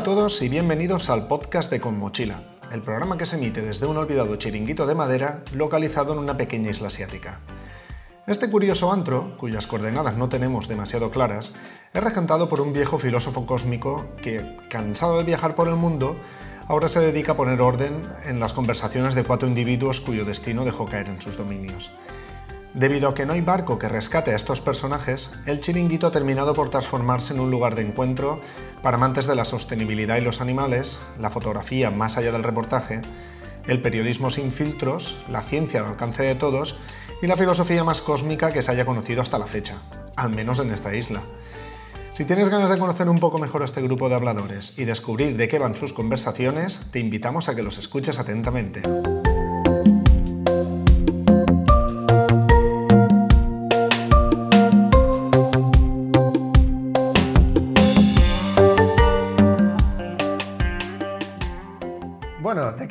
a todos y bienvenidos al podcast de Con Mochila, el programa que se emite desde un olvidado chiringuito de madera localizado en una pequeña isla asiática. Este curioso antro, cuyas coordenadas no tenemos demasiado claras, es regentado por un viejo filósofo cósmico que, cansado de viajar por el mundo, ahora se dedica a poner orden en las conversaciones de cuatro individuos cuyo destino dejó caer en sus dominios. Debido a que no hay barco que rescate a estos personajes, el chiringuito ha terminado por transformarse en un lugar de encuentro para amantes de la sostenibilidad y los animales, la fotografía más allá del reportaje, el periodismo sin filtros, la ciencia al alcance de todos y la filosofía más cósmica que se haya conocido hasta la fecha, al menos en esta isla. Si tienes ganas de conocer un poco mejor a este grupo de habladores y descubrir de qué van sus conversaciones, te invitamos a que los escuches atentamente.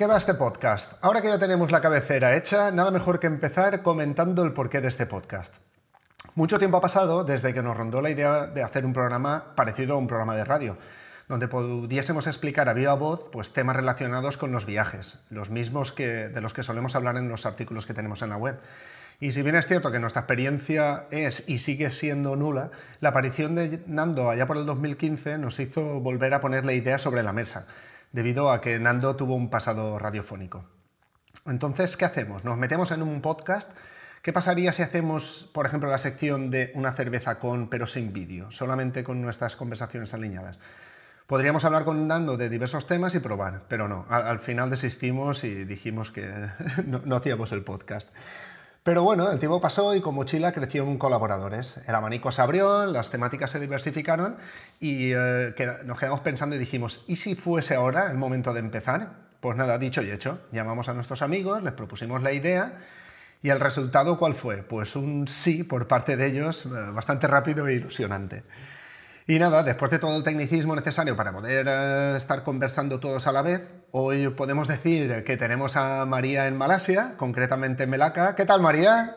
Va este podcast? Ahora que ya tenemos la cabecera hecha, nada mejor que empezar comentando el porqué de este podcast. Mucho tiempo ha pasado desde que nos rondó la idea de hacer un programa parecido a un programa de radio, donde pudiésemos explicar a viva voz pues, temas relacionados con los viajes, los mismos que, de los que solemos hablar en los artículos que tenemos en la web. Y si bien es cierto que nuestra experiencia es y sigue siendo nula, la aparición de Nando allá por el 2015 nos hizo volver a poner la idea sobre la mesa debido a que Nando tuvo un pasado radiofónico. Entonces, ¿qué hacemos? ¿Nos metemos en un podcast? ¿Qué pasaría si hacemos, por ejemplo, la sección de una cerveza con, pero sin vídeo, solamente con nuestras conversaciones alineadas? Podríamos hablar con Nando de diversos temas y probar, pero no, al, final desistimos y dijimos que no hacíamos el podcast. Pero bueno, el tiempo pasó y con Mochila crecieron colaboradores. El abanico se abrió, las temáticas se diversificaron y eh, nos quedamos pensando y dijimos, ¿y si fuese ahora el momento de empezar? Pues nada, dicho y hecho. Llamamos a nuestros amigos, les propusimos la idea y el resultado ¿cuál fue? Pues un sí por parte de ellos, eh, bastante rápido e ilusionante. Y nada, después de todo el tecnicismo necesario para poder eh, estar conversando todos a la vez, hoy podemos decir que tenemos a María en Malasia, concretamente en Melaka. ¿Qué tal, María?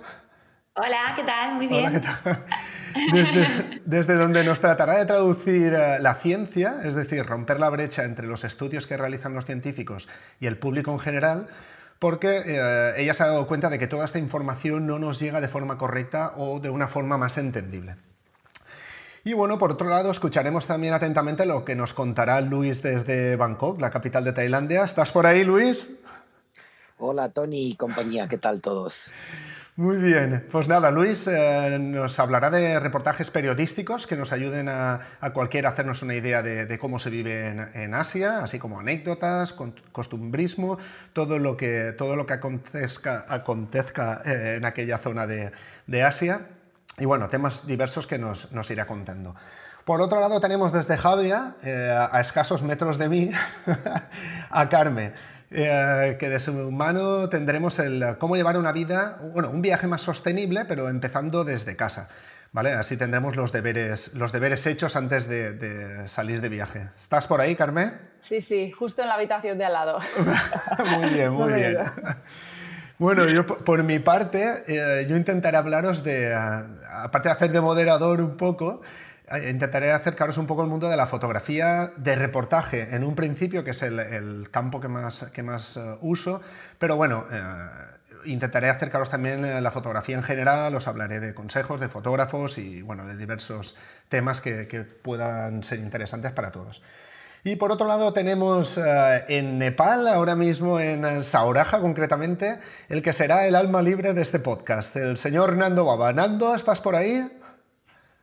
Hola, ¿qué tal? Muy bien. Hola, ¿qué tal? Desde, desde, donde nos tratará de traducir eh, la ciencia, es decir, romper la brecha entre los estudios que realizan los científicos y el público en general, porque eh, ella se ha dado cuenta de que toda esta información no nos llega de forma correcta o de una forma más entendible. Y bueno, por otro lado, escucharemos también atentamente lo que nos contará Luis desde Bangkok, la capital de Tailandia. ¿Estás por ahí, Luis? Hola, Tony y compañía, ¿qué tal todos? Muy bien, pues nada, Luis eh, nos hablará de reportajes periodísticos que nos ayuden a, cualquiera a hacernos una idea de, cómo se vive en, Asia, así como anécdotas, costumbrismo, todo lo que, todo lo que acontezca, acontezca eh, en aquella zona de, de Asia. Y bueno, temas diversos que nos, nos irá contando. Por otro lado tenemos desde Javia, eh, a escasos metros de mí, a Carmen, eh, que de su mano tendremos el cómo llevar una vida, bueno, un viaje más sostenible, pero empezando desde casa. ¿Vale? Así tendremos los deberes, los deberes hechos antes de, salir de viaje. ¿Estás por ahí, Carmen? Sí, sí, justo en la habitación de al lado. muy bien, muy bien. Bueno, yo por mi parte, eh, yo intentaré hablaros de, aparte de hacer de moderador un poco, eh, intentaré acercaros un poco al mundo de la fotografía de reportaje, en un principio, que es el, campo que más, que más eh, uso, pero bueno, intentaré acercaros también a la fotografía en general, os hablaré de consejos de fotógrafos y bueno, de diversos temas que puedan ser interesantes para todos. Y por otro lado tenemos eh, en Nepal, ahora mismo en Sauraja concretamente, el que será el alma libre de este podcast, el señor Nando Baba. Nando, ¿estás por ahí?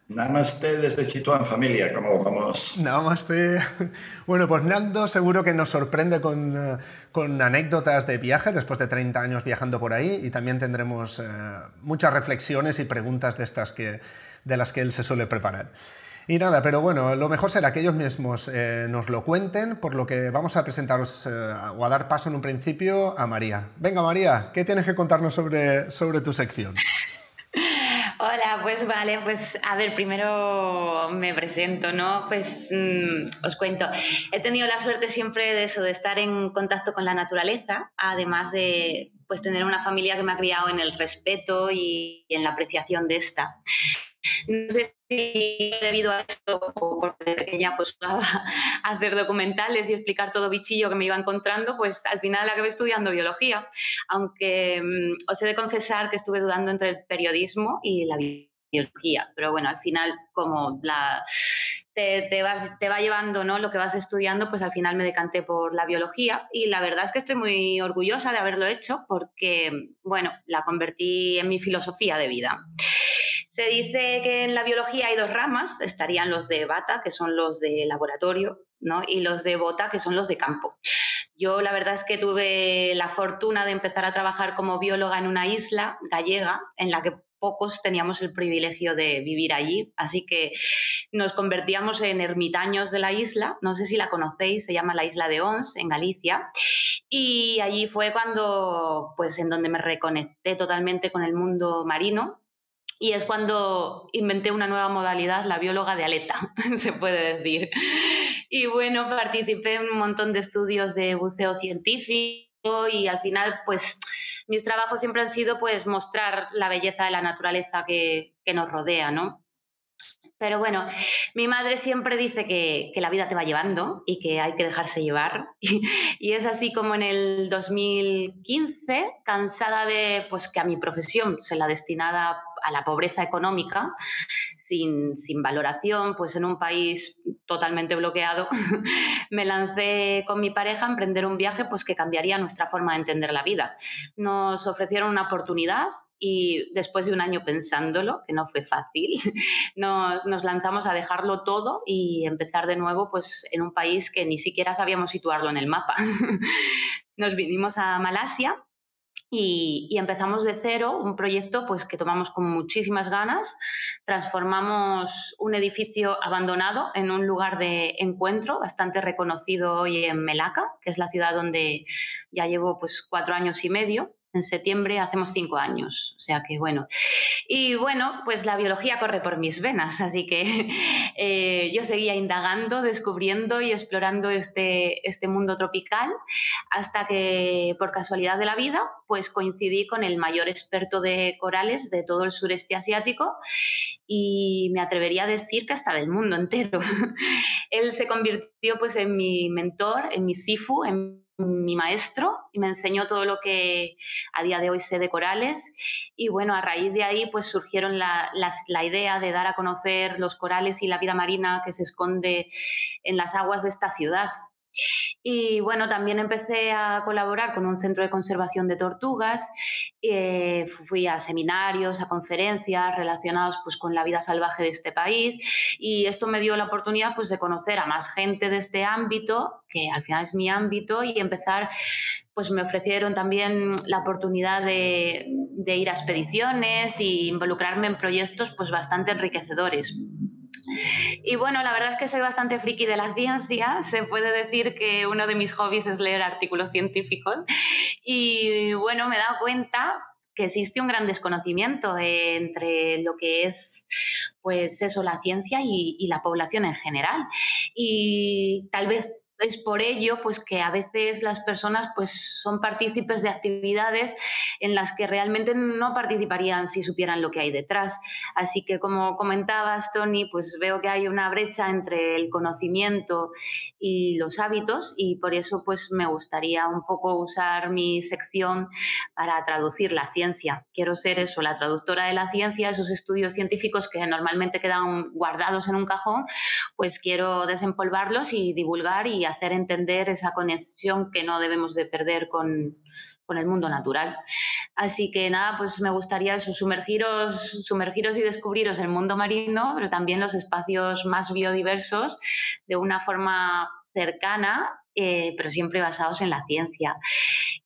Namaste desde Chituán, familia, ¿cómo vamos? Namaste. Bueno, pues Nando seguro que nos sorprende con, eh, con, anécdotas de viaje después de 30 años viajando por ahí y también tendremos eh, muchas reflexiones y preguntas de estas que, de las que él se suele preparar. Y nada, pero bueno, lo mejor será que ellos mismos eh, nos lo cuenten, por lo que vamos a presentaros eh, o a dar paso en un principio a María. Venga, María, ¿qué tienes que contarnos sobre, sobre tu sección? Hola, pues vale, pues a ver, primero me presento, ¿no? Pues mm, os cuento, he tenido la suerte siempre de eso, de estar en contacto con la naturaleza, además de pues tener una familia que me ha criado en el respeto y en la apreciación de esta. No sé Sí, debido a esto, porque pequeña pues a hacer documentales y explicar todo bichillo que me iba encontrando, pues al final acabé estudiando biología, aunque mm, os he de confesar que estuve dudando entre el periodismo y la biología, pero bueno, al final como te, te, va llevando ¿no? lo que vas estudiando, pues al final me decanté por la biología y la verdad es que estoy muy orgullosa de haberlo hecho porque, bueno, la convertí en mi filosofía de vida. Se dice que en la biología hay dos ramas, estarían los de bata, que son los de laboratorio, ¿no? y los de bota, que son los de campo. Yo la verdad es que tuve la fortuna de empezar a trabajar como bióloga en una isla gallega en la que pocos teníamos el privilegio de vivir allí, así que nos convertíamos en ermitaños de la isla, no sé si la conocéis, se llama la isla de Ons, en Galicia, y allí fue cuando, pues en donde me reconecté totalmente con el mundo marino, y es cuando inventé una nueva modalidad, la bióloga de aleta, se puede decir. Y bueno, participé en un montón de estudios de buceo científico y al final, pues mis trabajos siempre han sido pues mostrar la belleza de la naturaleza que, que nos rodea, ¿no? Pero bueno, mi madre siempre dice que, que, la vida te va llevando y que hay que dejarse llevar. Y, y, es así como en el 2015, cansada de pues, que a mi profesión se la destinada a la pobreza económica, sin, sin, valoración, pues en un país totalmente bloqueado, me lancé con mi pareja a emprender un viaje pues, que cambiaría nuestra forma de entender la vida. Nos ofrecieron una oportunidad y después de un año pensándolo, que no fue fácil, nos, nos, lanzamos a dejarlo todo y empezar de nuevo pues, en un país que ni siquiera sabíamos situarlo en el mapa. Nos vinimos a Malasia y, empezamos de cero un proyecto pues, que tomamos con muchísimas ganas. Transformamos un edificio abandonado en un lugar de encuentro bastante reconocido hoy en Melaka, que es la ciudad donde ya llevo pues, cuatro años y medio en septiembre hacemos cinco años. O sea que bueno. Y bueno, pues la biología corre por mis venas, así que eh, yo seguía indagando, descubriendo y explorando este, este mundo tropical hasta que por casualidad de la vida, pues coincidí con el mayor experto de corales de todo el sureste asiático y me atrevería a decir que hasta del mundo entero. Él se convirtió pues en mi mentor, en mi sifu, en mi maestro y me enseñó todo lo que a día de hoy sé de corales y bueno, a raíz de ahí pues surgieron la, la, idea de dar a conocer los corales y la vida marina que se esconde en las aguas de esta ciudad. Y bueno, también empecé a colaborar con un centro de conservación de tortugas, eh, fui a seminarios, a conferencias relacionados pues, con la vida salvaje de este país y esto me dio la oportunidad pues, de conocer a más gente de este ámbito, que al final es mi ámbito, y empezar pues me ofrecieron también la oportunidad de, ir a expediciones e involucrarme en proyectos pues bastante enriquecedores. Y bueno, la verdad es que soy bastante friki de la ciencia. Se puede decir que uno de mis hobbies es leer artículos científicos. Y bueno, me he dado cuenta que existe un gran desconocimiento entre lo que es pues eso, la ciencia y, y la población en general. Y tal vez es por ello pues que a veces las personas pues son partícipes de actividades en las que realmente no participarían si supieran lo que hay detrás. Así que como comentabas Tony, pues veo que hay una brecha entre el conocimiento y los hábitos y por eso pues me gustaría un poco usar mi sección para traducir la ciencia. Quiero ser eso, la traductora de la ciencia, esos estudios científicos que normalmente quedan guardados en un cajón, pues quiero desempolvarlos y divulgar y hacer entender esa conexión que no debemos de perder con, con el mundo natural. Así que nada, pues me gustaría sumergiros, sumergiros y descubriros el mundo marino, pero también los espacios más biodiversos de una forma cercana, eh, pero siempre basados en la ciencia.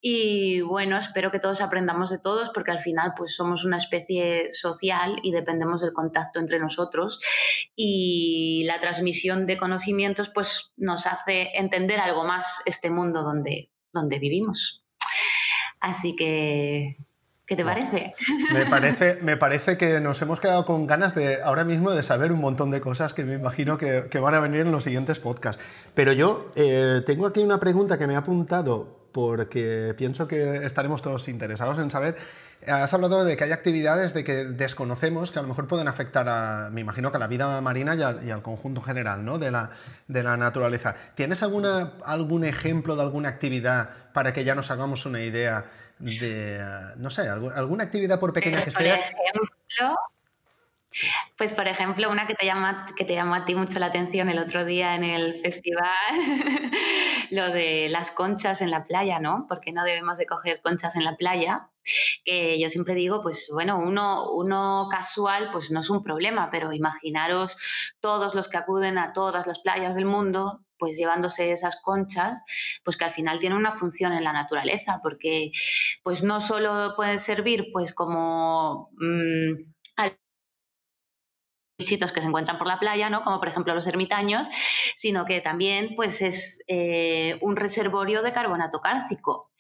Y bueno, espero que todos aprendamos de todos, porque al final pues somos una especie social y dependemos del contacto entre nosotros. Y la transmisión de conocimientos pues nos hace entender algo más este mundo donde, donde vivimos. Así que ¿Qué te parece? Me parece, me parece que nos hemos quedado con ganas de ahora mismo de saber un montón de cosas que me imagino que, que van a venir en los siguientes podcasts. Pero yo eh, tengo aquí una pregunta que me ha apuntado porque pienso que estaremos todos interesados en saber Has hablado de que hay actividades de que desconocemos que a lo mejor pueden afectar a, me imagino que a la vida marina y, al conjunto general ¿no? de, la, de la naturaleza. ¿Tienes alguna, algún ejemplo de alguna actividad para que ya nos hagamos una idea de, no sé, alguna actividad por pequeña que sea? Ejemplo, pues, por ejemplo, una que te, llama, que te llamó a ti mucho la atención el otro día en el festival, lo de las conchas en la playa, ¿no? Porque no debemos de coger conchas en la playa. Que yo siempre digo, pues bueno, uno, uno casual, pues no es un problema, pero imaginaros todos los que acuden a todas las playas del mundo, pues llevándose esas conchas, pues que al final tienen una función en la naturaleza, porque pues no solo pueden servir pues como... Mm, bichitos que se encuentran por la playa, ¿no? como por ejemplo los ermitaños, sino que también pues, es eh, un reservorio de carbonato cálcico.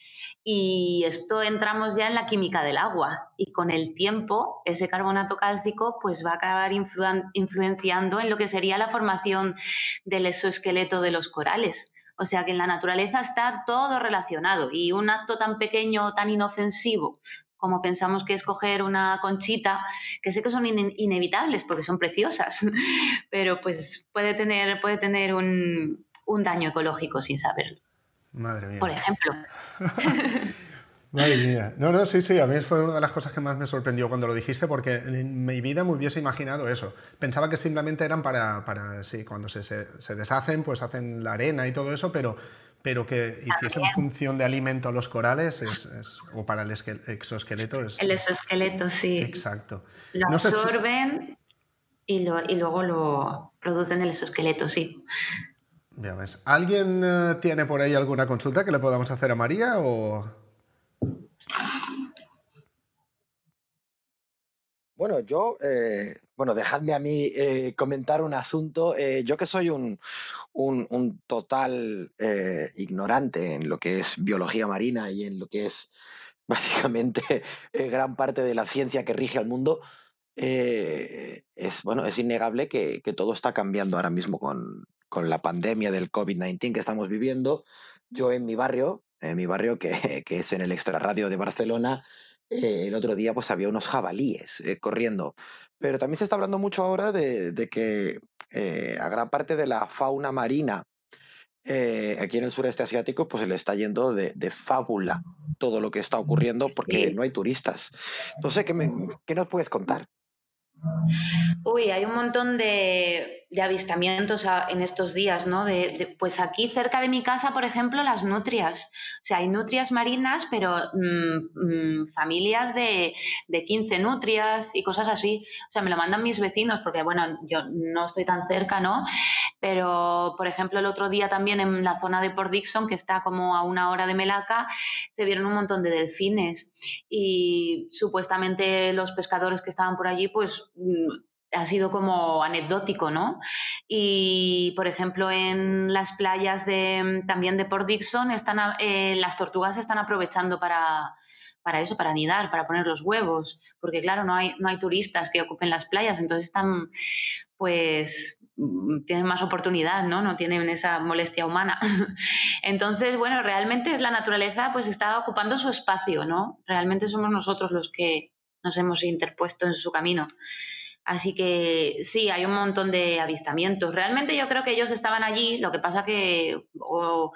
Y esto entramos ya en la química del agua y con el tiempo ese carbonato cálcico pues va a acabar influenciando en lo que sería la formación del exoesqueleto de los corales. O sea que en la naturaleza está todo relacionado y un acto tan pequeño, tan inofensivo como pensamos que es coger una conchita, que sé que son inevitables porque son preciosas, pero pues puede tener, puede tener un, daño ecológico sin saberlo. Madre mía. Por ejemplo. Madre mía. No, no, sí, sí, a mí fue una de las cosas que más me sorprendió cuando lo dijiste, porque en mi vida me hubiese imaginado eso. Pensaba que simplemente eran para, para sí, cuando se, se deshacen, pues hacen la arena y todo eso, pero pero que hiciesen función de alimento a los corales es, o para el exoesqueleto es... El exoesqueleto, sí. Exacto. Lo absorben y, lo, y, luego lo producen el exoesqueleto, sí. Ya ves. ¿Alguien eh, tiene por ahí alguna consulta que le podamos hacer a María o...? Bueno, yo, eh, bueno, dejadme a mí eh, comentar un asunto. Yo que soy un, un, total ignorante en lo que es biología marina y en lo que es básicamente gran parte de la ciencia que rige al mundo, es, bueno, es innegable que, todo está cambiando ahora mismo con, con la pandemia del COVID-19 que estamos viviendo. Yo en mi barrio, en mi barrio que, que es en el extrarradio de Barcelona, eh, el otro día pues había unos jabalíes eh, corriendo. Pero también se está hablando mucho ahora de, que eh, a gran parte de la fauna marina aquí en el sureste asiático pues se le está yendo de, fábula todo lo que está ocurriendo porque no hay turistas. Entonces, ¿qué, ¿qué nos puedes contar? Uy, hay un montón de, avistamientos en estos días, ¿no? De, pues aquí cerca de mi casa, por ejemplo, las nutrias. O sea, hay nutrias marinas, pero mm, mm, familias de, de 15 nutrias y cosas así. O sea, me lo mandan mis vecinos porque, bueno, yo no estoy tan cerca, ¿no? Pero, por ejemplo, el otro día también en la zona de Port Dixon, que está como a una hora de Melaca, se vieron un montón de delfines. Y supuestamente los pescadores que estaban por allí, pues ha sido como anecdótico, ¿no? Y, por ejemplo, en las playas de, también de Port Dixon, están, eh, las tortugas están aprovechando para, para eso, para anidar, para poner los huevos, porque claro, no hay, no hay turistas que ocupen las playas, entonces están, pues, mm, tienen más oportunidad, ¿no? No tienen esa molestia humana. Entonces, bueno, realmente es la naturaleza, pues está ocupando su espacio, ¿no? Realmente somos nosotros los que nos hemos interpuesto en su camino. Así que sí, hay un montón de avistamientos. Realmente yo creo que ellos estaban allí, lo que pasa que o,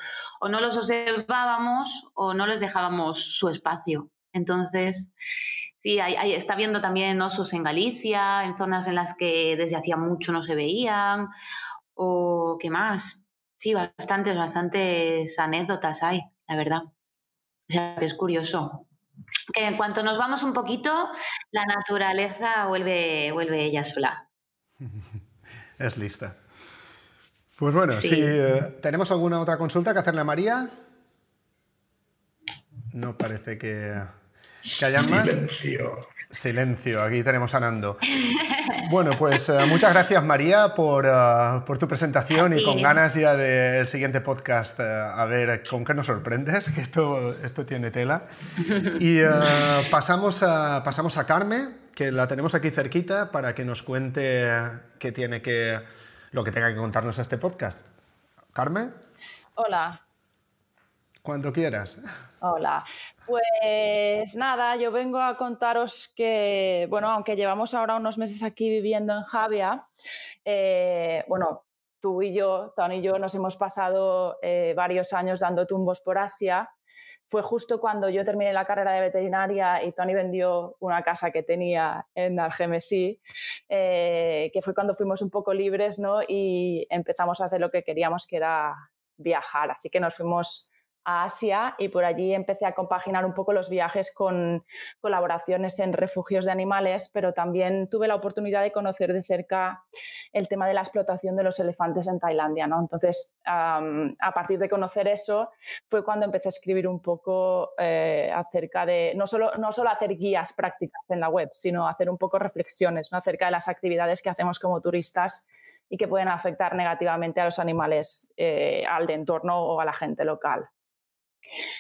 no los observábamos o no les dejábamos su espacio. Entonces, sí, hay, está viendo también osos en Galicia, en zonas en las que desde hacía mucho no se veían, o qué más. Sí, bastantes, bastantes anécdotas hay, la verdad. O sea, que es curioso que en cuanto nos vamos un poquito, la naturaleza vuelve, vuelve ella sola. es lista. Pues bueno, si eh, tenemos alguna otra consulta que hacerle a María. No parece que, que haya más. Silencio, aquí tenemos a Nando. Bueno, pues eh, muchas gracias María por, eh, por tu presentación y con ganas ya del siguiente podcast, eh, a ver con qué nos sorprendes, que esto, esto tiene tela. Y pasamos, a, pasamos a Carmen, que la tenemos aquí cerquita, para que nos cuente qué tiene que, lo que tenga que contarnos a este podcast. Carmen. Hola. Cuando quieras. Hola. Pues nada, yo vengo a contaros que, bueno, aunque llevamos ahora unos meses aquí viviendo en Javia, eh, bueno, tú y yo, Tony y yo, nos hemos pasado eh, varios años dando tumbos por Asia. Fue justo cuando yo terminé la carrera de veterinaria y Tony vendió una casa que tenía en Algemesí, eh, que fue cuando fuimos un poco libres ¿no? y empezamos a hacer lo que queríamos, que era viajar. Así que nos fuimos a Asia y por allí empecé a compaginar un poco los viajes con colaboraciones en refugios de animales, pero también tuve la oportunidad de conocer de cerca el tema de la explotación de los elefantes en Tailandia. ¿no? Entonces, a partir de conocer eso, fue cuando empecé a escribir un poco eh, acerca de, no solo, no solo hacer guías prácticas en la web, sino hacer un poco reflexiones acerca de las actividades que hacemos como turistas y que pueden afectar negativamente a los animales, eh, al entorno o a la gente local.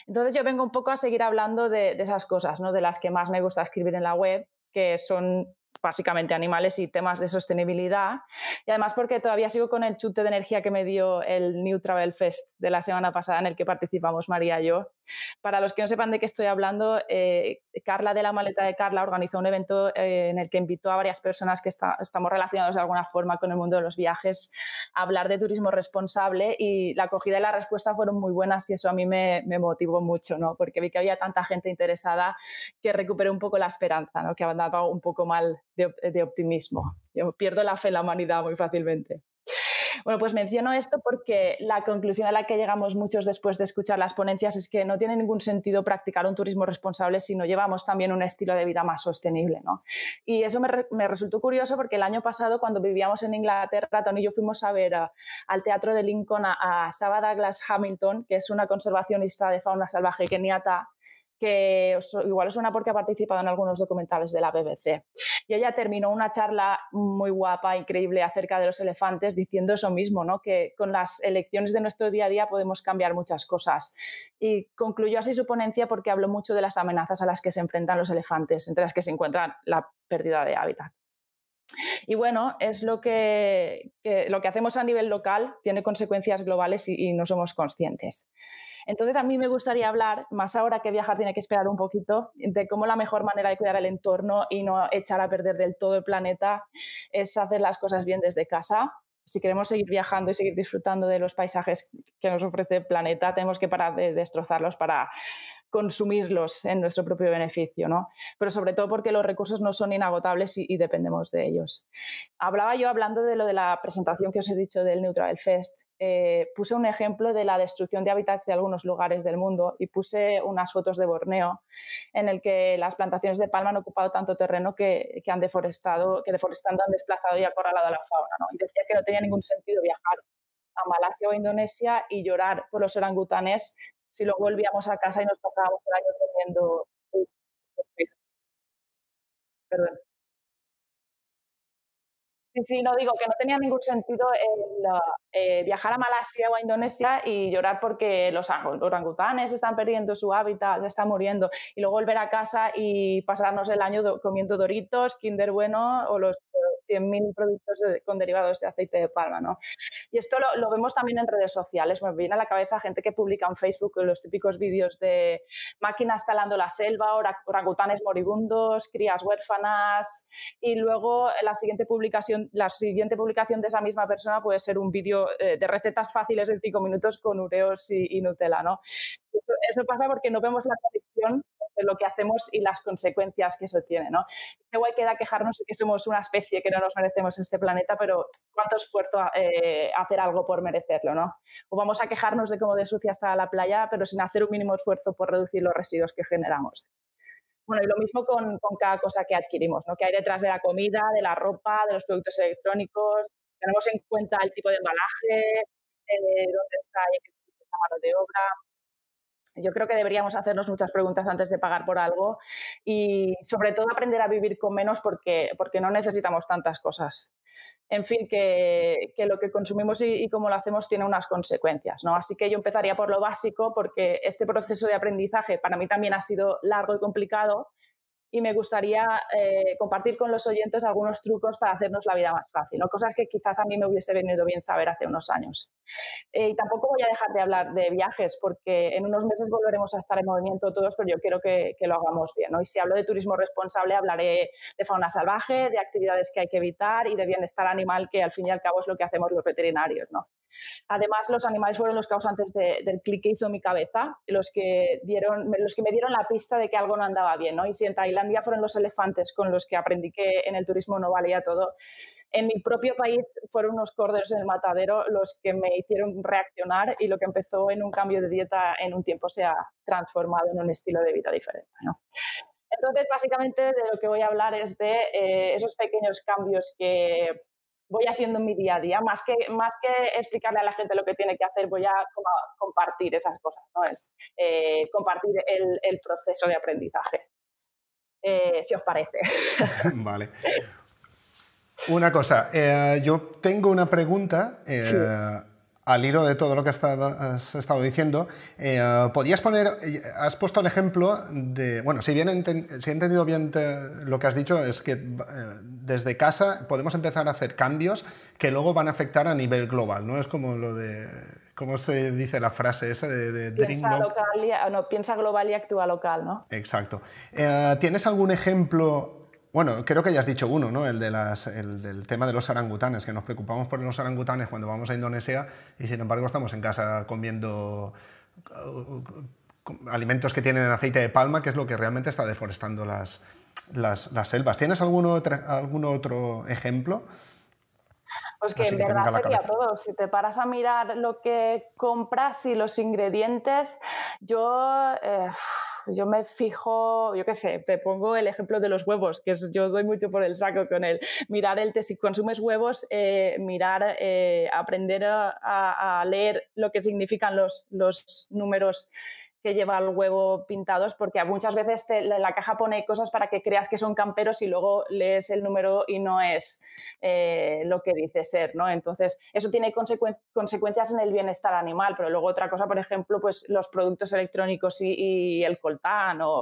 Entonces yo vengo un poco a seguir hablando de, esas cosas, ¿no? de las que más me gusta escribir en la web, que son básicamente animales y temas de sostenibilidad. Y además porque todavía sigo con el chute de energía que me dio el New Travel Fest de la semana pasada en el que participamos María y yo. Para los que no sepan de qué estoy hablando, eh, Carla de la maleta de Carla organizó un evento eh, en el que invitó a varias personas que está, estamos relacionados de alguna forma con el mundo de los viajes a hablar de turismo responsable y la acogida y la respuesta fueron muy buenas y eso a mí me, me motivó mucho, ¿no? porque vi que había tanta gente interesada que recuperé un poco la esperanza, ¿no? que andaba un poco mal de, optimismo. Yo pierdo la fe en la humanidad muy fácilmente. Bueno, pues menciono esto porque la conclusión a la que llegamos muchos después de escuchar las ponencias es que no tiene ningún sentido practicar un turismo responsable si no llevamos también un estilo de vida más sostenible. ¿no? Y eso me, resultó curioso porque el año pasado, cuando vivíamos en Inglaterra, Tony y yo fuimos a ver al Teatro de Lincoln a, a Saba Douglas Hamilton, que es una conservacionista de fauna salvaje keniata que igual es suena porque ha participado en algunos documentales de la BBC. Y ella terminó una charla muy guapa, increíble, acerca de los elefantes, diciendo eso mismo, ¿no? que con las elecciones de nuestro día a día podemos cambiar muchas cosas. Y concluyó así su ponencia porque habló mucho de las amenazas a las que se enfrentan los elefantes, entre las que se encuentra la pérdida de hábitat. Y bueno, es lo que, lo que hacemos a nivel local tiene consecuencias globales y no somos conscientes. Entonces, a mí me gustaría hablar, más ahora que viajar tiene que esperar un poquito, de cómo la mejor manera de cuidar el entorno y no echar a perder del todo el planeta es hacer las cosas bien desde casa. Si queremos seguir viajando y seguir disfrutando de los paisajes que nos ofrece el planeta, tenemos que parar de destrozarlos para consumirlos en nuestro propio beneficio, ¿no? Pero sobre todo porque los recursos no son inagotables y, dependemos de ellos. Hablaba yo hablando de lo de la presentación que os he dicho del Neutral Fest. Eh, puse un ejemplo de la destrucción de hábitats de algunos lugares del mundo y puse unas fotos de Borneo en el que las plantaciones de palma han ocupado tanto terreno que, han deforestado, que deforestando han desplazado y acorralado a la fauna. ¿no? Y decía que no tenía ningún sentido viajar a Malasia o Indonesia y llorar por los orangutanes si luego volvíamos a casa y nos pasábamos el año comiendo. Perdón. Sí, no digo que no tenía ningún sentido eh, viajar a Malasia o a Indonesia y llorar porque los orangutanes están perdiendo su hábitat, están muriendo, y luego volver a casa y pasarnos el año comiendo doritos, Kinder Bueno o los 100.000 productos con derivados de aceite de palma. ¿no? Y esto lo, vemos también en redes sociales. Me viene a la cabeza gente que publica en Facebook los típicos vídeos de máquinas talando la selva, orangutanes moribundos, crías huérfanas y luego la siguiente publicación, la siguiente publicación de esa misma persona puede ser un vídeo eh, de recetas fáciles de 5 minutos con ureos y, Nutella. ¿no? Eso, pasa porque no vemos la conexión de lo que hacemos y las consecuencias que eso tiene. ¿no? Qué guay queda quejarnos de que somos una especie que no nos merecemos este planeta, pero cuánto esfuerzo eh, hacer algo por merecerlo. ¿no? O vamos a quejarnos de cómo de sucia está la playa, pero sin hacer un mínimo esfuerzo por reducir los residuos que generamos. Bueno, y lo mismo con, cada cosa que adquirimos, ¿no? Que hay detrás de la comida, de la ropa, de los productos electrónicos. Tenemos en cuenta el tipo de embalaje, eh, dónde está la mano de obra, yo creo que deberíamos hacernos muchas preguntas antes de pagar por algo y sobre todo aprender a vivir con menos porque, porque no necesitamos tantas cosas. En fin, que, que lo que consumimos y, y, cómo lo hacemos tiene unas consecuencias. ¿no? Así que yo empezaría por lo básico porque este proceso de aprendizaje para mí también ha sido largo y complicado y me gustaría eh, compartir con los oyentes algunos trucos para hacernos la vida más fácil, ¿no? cosas que quizás a mí me hubiese venido bien saber hace unos años. Eh, y tampoco voy a dejar de hablar de viajes porque en unos meses volveremos a estar en movimiento todos, pero yo quiero que, lo hagamos bien. ¿no? Y si hablo de turismo responsable, hablaré de fauna salvaje, de actividades que hay que evitar y de bienestar animal, que al fin y al cabo es lo que hacemos los veterinarios. ¿no? Además, los animales fueron los causantes del clic que hizo mi cabeza, los que, dieron, los que me dieron la pista de que algo no andaba bien. ¿no? Y si en Tailandia fueron los elefantes con los que aprendí que en el turismo no valía todo, en mi propio país fueron unos corderos en el matadero los que me hicieron reaccionar y lo que empezó en un cambio de dieta en un tiempo se ha transformado en un estilo de vida diferente. Entonces, básicamente de lo que voy a hablar es de eh, esos pequeños cambios que voy haciendo en mi día a día, más que, más que explicarle a la gente lo que tiene que hacer, voy a compartir esas cosas, ¿no? Es eh, compartir el, proceso de aprendizaje, eh, si os parece. vale. Una cosa, eh, yo tengo una pregunta al hilo de todo lo que has estado diciendo, eh, podías poner, has puesto el ejemplo de, bueno, si, bien si he entendido bien lo que has dicho, es que eh, desde casa podemos empezar a hacer cambios que luego van a afectar a nivel global, ¿no? Es como lo de, ¿cómo se dice la frase esa de, piensa, local no, piensa global y actúa local, ¿no? Exacto. Eh, ¿Tienes algún ejemplo bueno, creo que ya has dicho uno, ¿no? El, de las, el, del tema de los orangutanes, que nos preocupamos por los orangutanes cuando vamos a Indonesia y sin embargo estamos en casa comiendo uh, alimentos que tienen aceite de palma, que es lo que realmente está deforestando las, las, las selvas. ¿Tienes algún otro, algún otro ejemplo? Pues que en verdad sería todo. Si te paras a mirar lo que compras y los ingredientes, yo, eh, yo me fijo, yo qué sé, te pongo el ejemplo de los huevos, que es, yo doy mucho por el saco con él. Mirar el si consumes huevos, eh, mirar, eh, aprender a, a, leer lo que significan los, los números que lleva el huevo pintados, porque muchas veces la, caja pone cosas para que creas que son camperos y luego lees el número y no es eh, lo que dice ser, ¿no? Entonces, eso tiene consecuencias en el bienestar animal, pero luego otra cosa, por ejemplo, pues los productos electrónicos y, el coltán, o,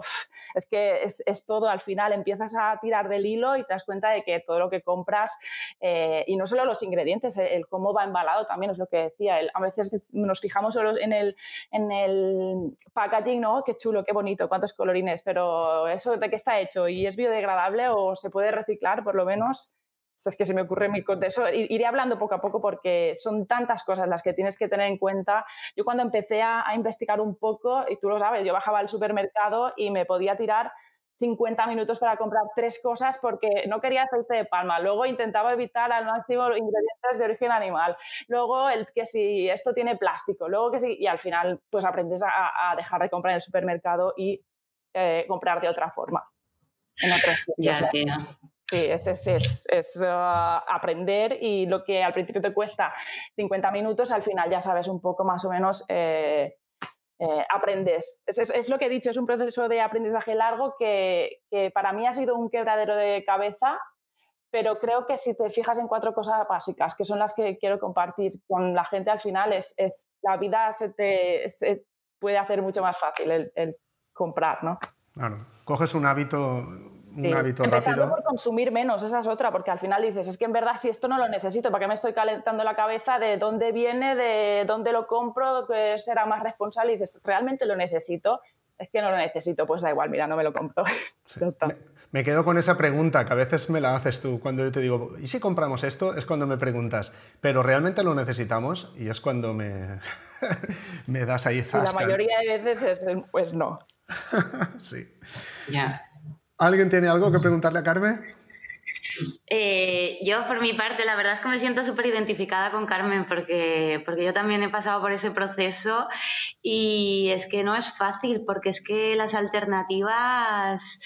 es que es, todo, al final empiezas a tirar del hilo y te das cuenta de que todo lo que compras, eh, y no solo los ingredientes, el, cómo va embalado también es lo que decía, a veces nos fijamos solo en el, en el packaging, ¿no? Qué chulo, qué bonito, cuántos colorines, pero eso de qué está hecho y es biodegradable o se puede reciclar por lo menos. es que se me ocurre mi eso iré hablando poco a poco porque son tantas cosas las que tienes que tener en cuenta. Yo cuando empecé a investigar un poco, y tú lo sabes, yo bajaba al supermercado y me podía tirar 50 minutos para comprar tres cosas porque no quería aceite de palma. Luego intentaba evitar al máximo los ingredientes de origen animal. Luego el que si esto tiene plástico. Luego que si... Y al final pues aprendes a, dejar de comprar en el supermercado y eh, comprar de otra forma. En ya, Sí, es, es, es, uh, aprender y lo que al principio te cuesta 50 minutos, al final ya sabes un poco más o menos eh, eh, aprendes. Es, lo que he dicho, es un proceso de aprendizaje largo que, para mí ha sido un quebradero de cabeza, pero creo que si te fijas en cuatro cosas básicas, que son las que quiero compartir con la gente al final, es, la vida se te puede hacer mucho más fácil el, el comprar, ¿no? Claro, coges un hábito un hábito Empezando por consumir menos, esa es otra, porque al final dices, es que en verdad si esto no lo necesito, ¿para qué me estoy calentando la cabeza de dónde viene, de dónde lo compro, que será más responsable? Y dices, ¿realmente lo necesito? Es que no lo necesito, pues da igual, mira, no me lo compro. me, quedo con esa pregunta que a veces me la haces tú cuando yo te digo, ¿y si compramos esto? Es cuando me preguntas, ¿pero realmente lo necesitamos? Y es cuando me, me das ahí zasca. la mayoría de veces es, pues no. sí. Ya. ¿Alguien tiene algo que preguntarle a Carmen? Eh, yo, por mi parte, la verdad es que me siento súper identificada con Carmen porque, porque yo también he pasado por ese proceso y es que no es fácil porque es que las alternativas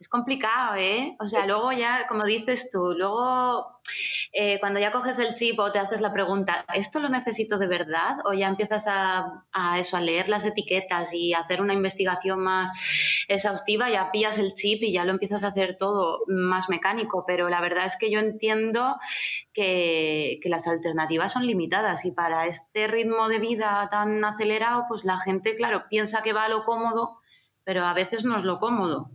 es complicado, ¿eh? O sea, luego ya, como dices tú, luego eh, cuando ya coges el chip o te haces la pregunta, ¿esto lo necesito de verdad? O ya empiezas a, eso, a leer las etiquetas y hacer una investigación más exhaustiva, ya pillas el chip y ya lo empiezas a hacer todo más mecánico. Pero la verdad es que yo entiendo que, que las alternativas son limitadas y para este ritmo de vida tan acelerado, pues la gente, claro, piensa que va a lo cómodo, pero a veces no es lo cómodo.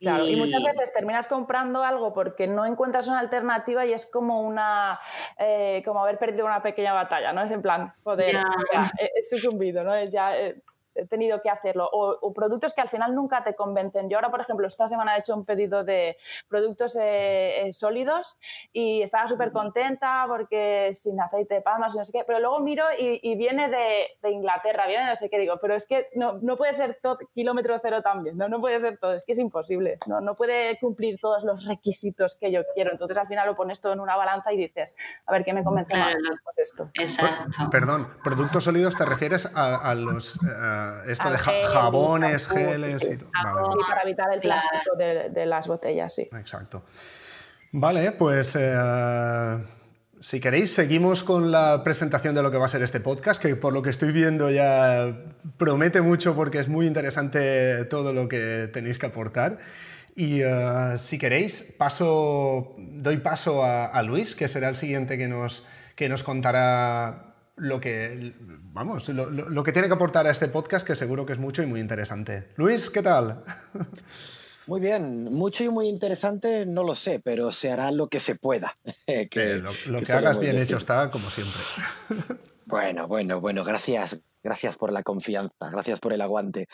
Claro, y... muchas veces terminas comprando algo porque no encuentras una alternativa y es como una eh, como haber perdido una pequeña batalla, ¿no? Es en plan, joder, ya, he, sucumbido, ¿no? Ya, eh, he tenido que hacerlo. O, productos que al final nunca te convencen. Yo ahora, por ejemplo, esta semana he hecho un pedido de productos eh, eh, sólidos y estaba súper contenta porque sin aceite de palmas y no sé qué, pero luego miro y, viene de, de, Inglaterra, viene no sé qué, digo, pero es que no, no puede ser todo kilómetro cero también, ¿no? no puede ser todo, es que es imposible, no, no puede cumplir todos los requisitos que yo quiero. Entonces al final lo pones todo en una balanza y dices, a ver, ¿qué me convence más? Pues esto. Exacto. Perdón, productos sólidos te refieres a, los... Esto de jabones, geles y todo. para evitar el plástico de, las botellas, sí. Exacto. Vale, pues eh, si queréis, seguimos con la presentación de lo que va a ser este podcast, que por lo que estoy viendo ya promete mucho porque es muy interesante todo lo que tenéis que aportar. Y eh, si queréis, paso, doy paso a, a, Luis, que será el siguiente que nos, que nos contará lo que, vamos, lo, que tiene que aportar a este podcast, que seguro que es mucho y muy interesante. Luis, ¿qué tal? Muy bien, mucho y muy interesante, no lo sé, pero se hará lo que se pueda. que, lo, que, hagas bien hecho está, como siempre. bueno, bueno, bueno, gracias. Gracias por la confianza, gracias por el aguante.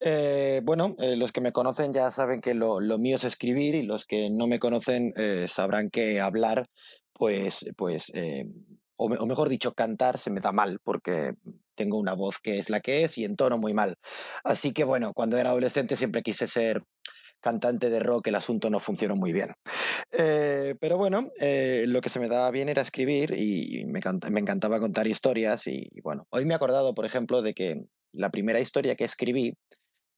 Eh, bueno, eh, los que me conocen ya saben que lo, mío es escribir y los que no me conocen eh, sabrán que hablar, pues, pues o, mejor dicho, cantar se me da mal porque tengo una voz que es la que es y entono muy mal. Así que bueno, cuando era adolescente siempre quise ser cantante de rock, el asunto no funcionó muy bien. Eh, pero bueno, eh, lo que se me daba bien era escribir y me, me encantaba contar historias y bueno, hoy me he acordado, por ejemplo, de que la primera historia que escribí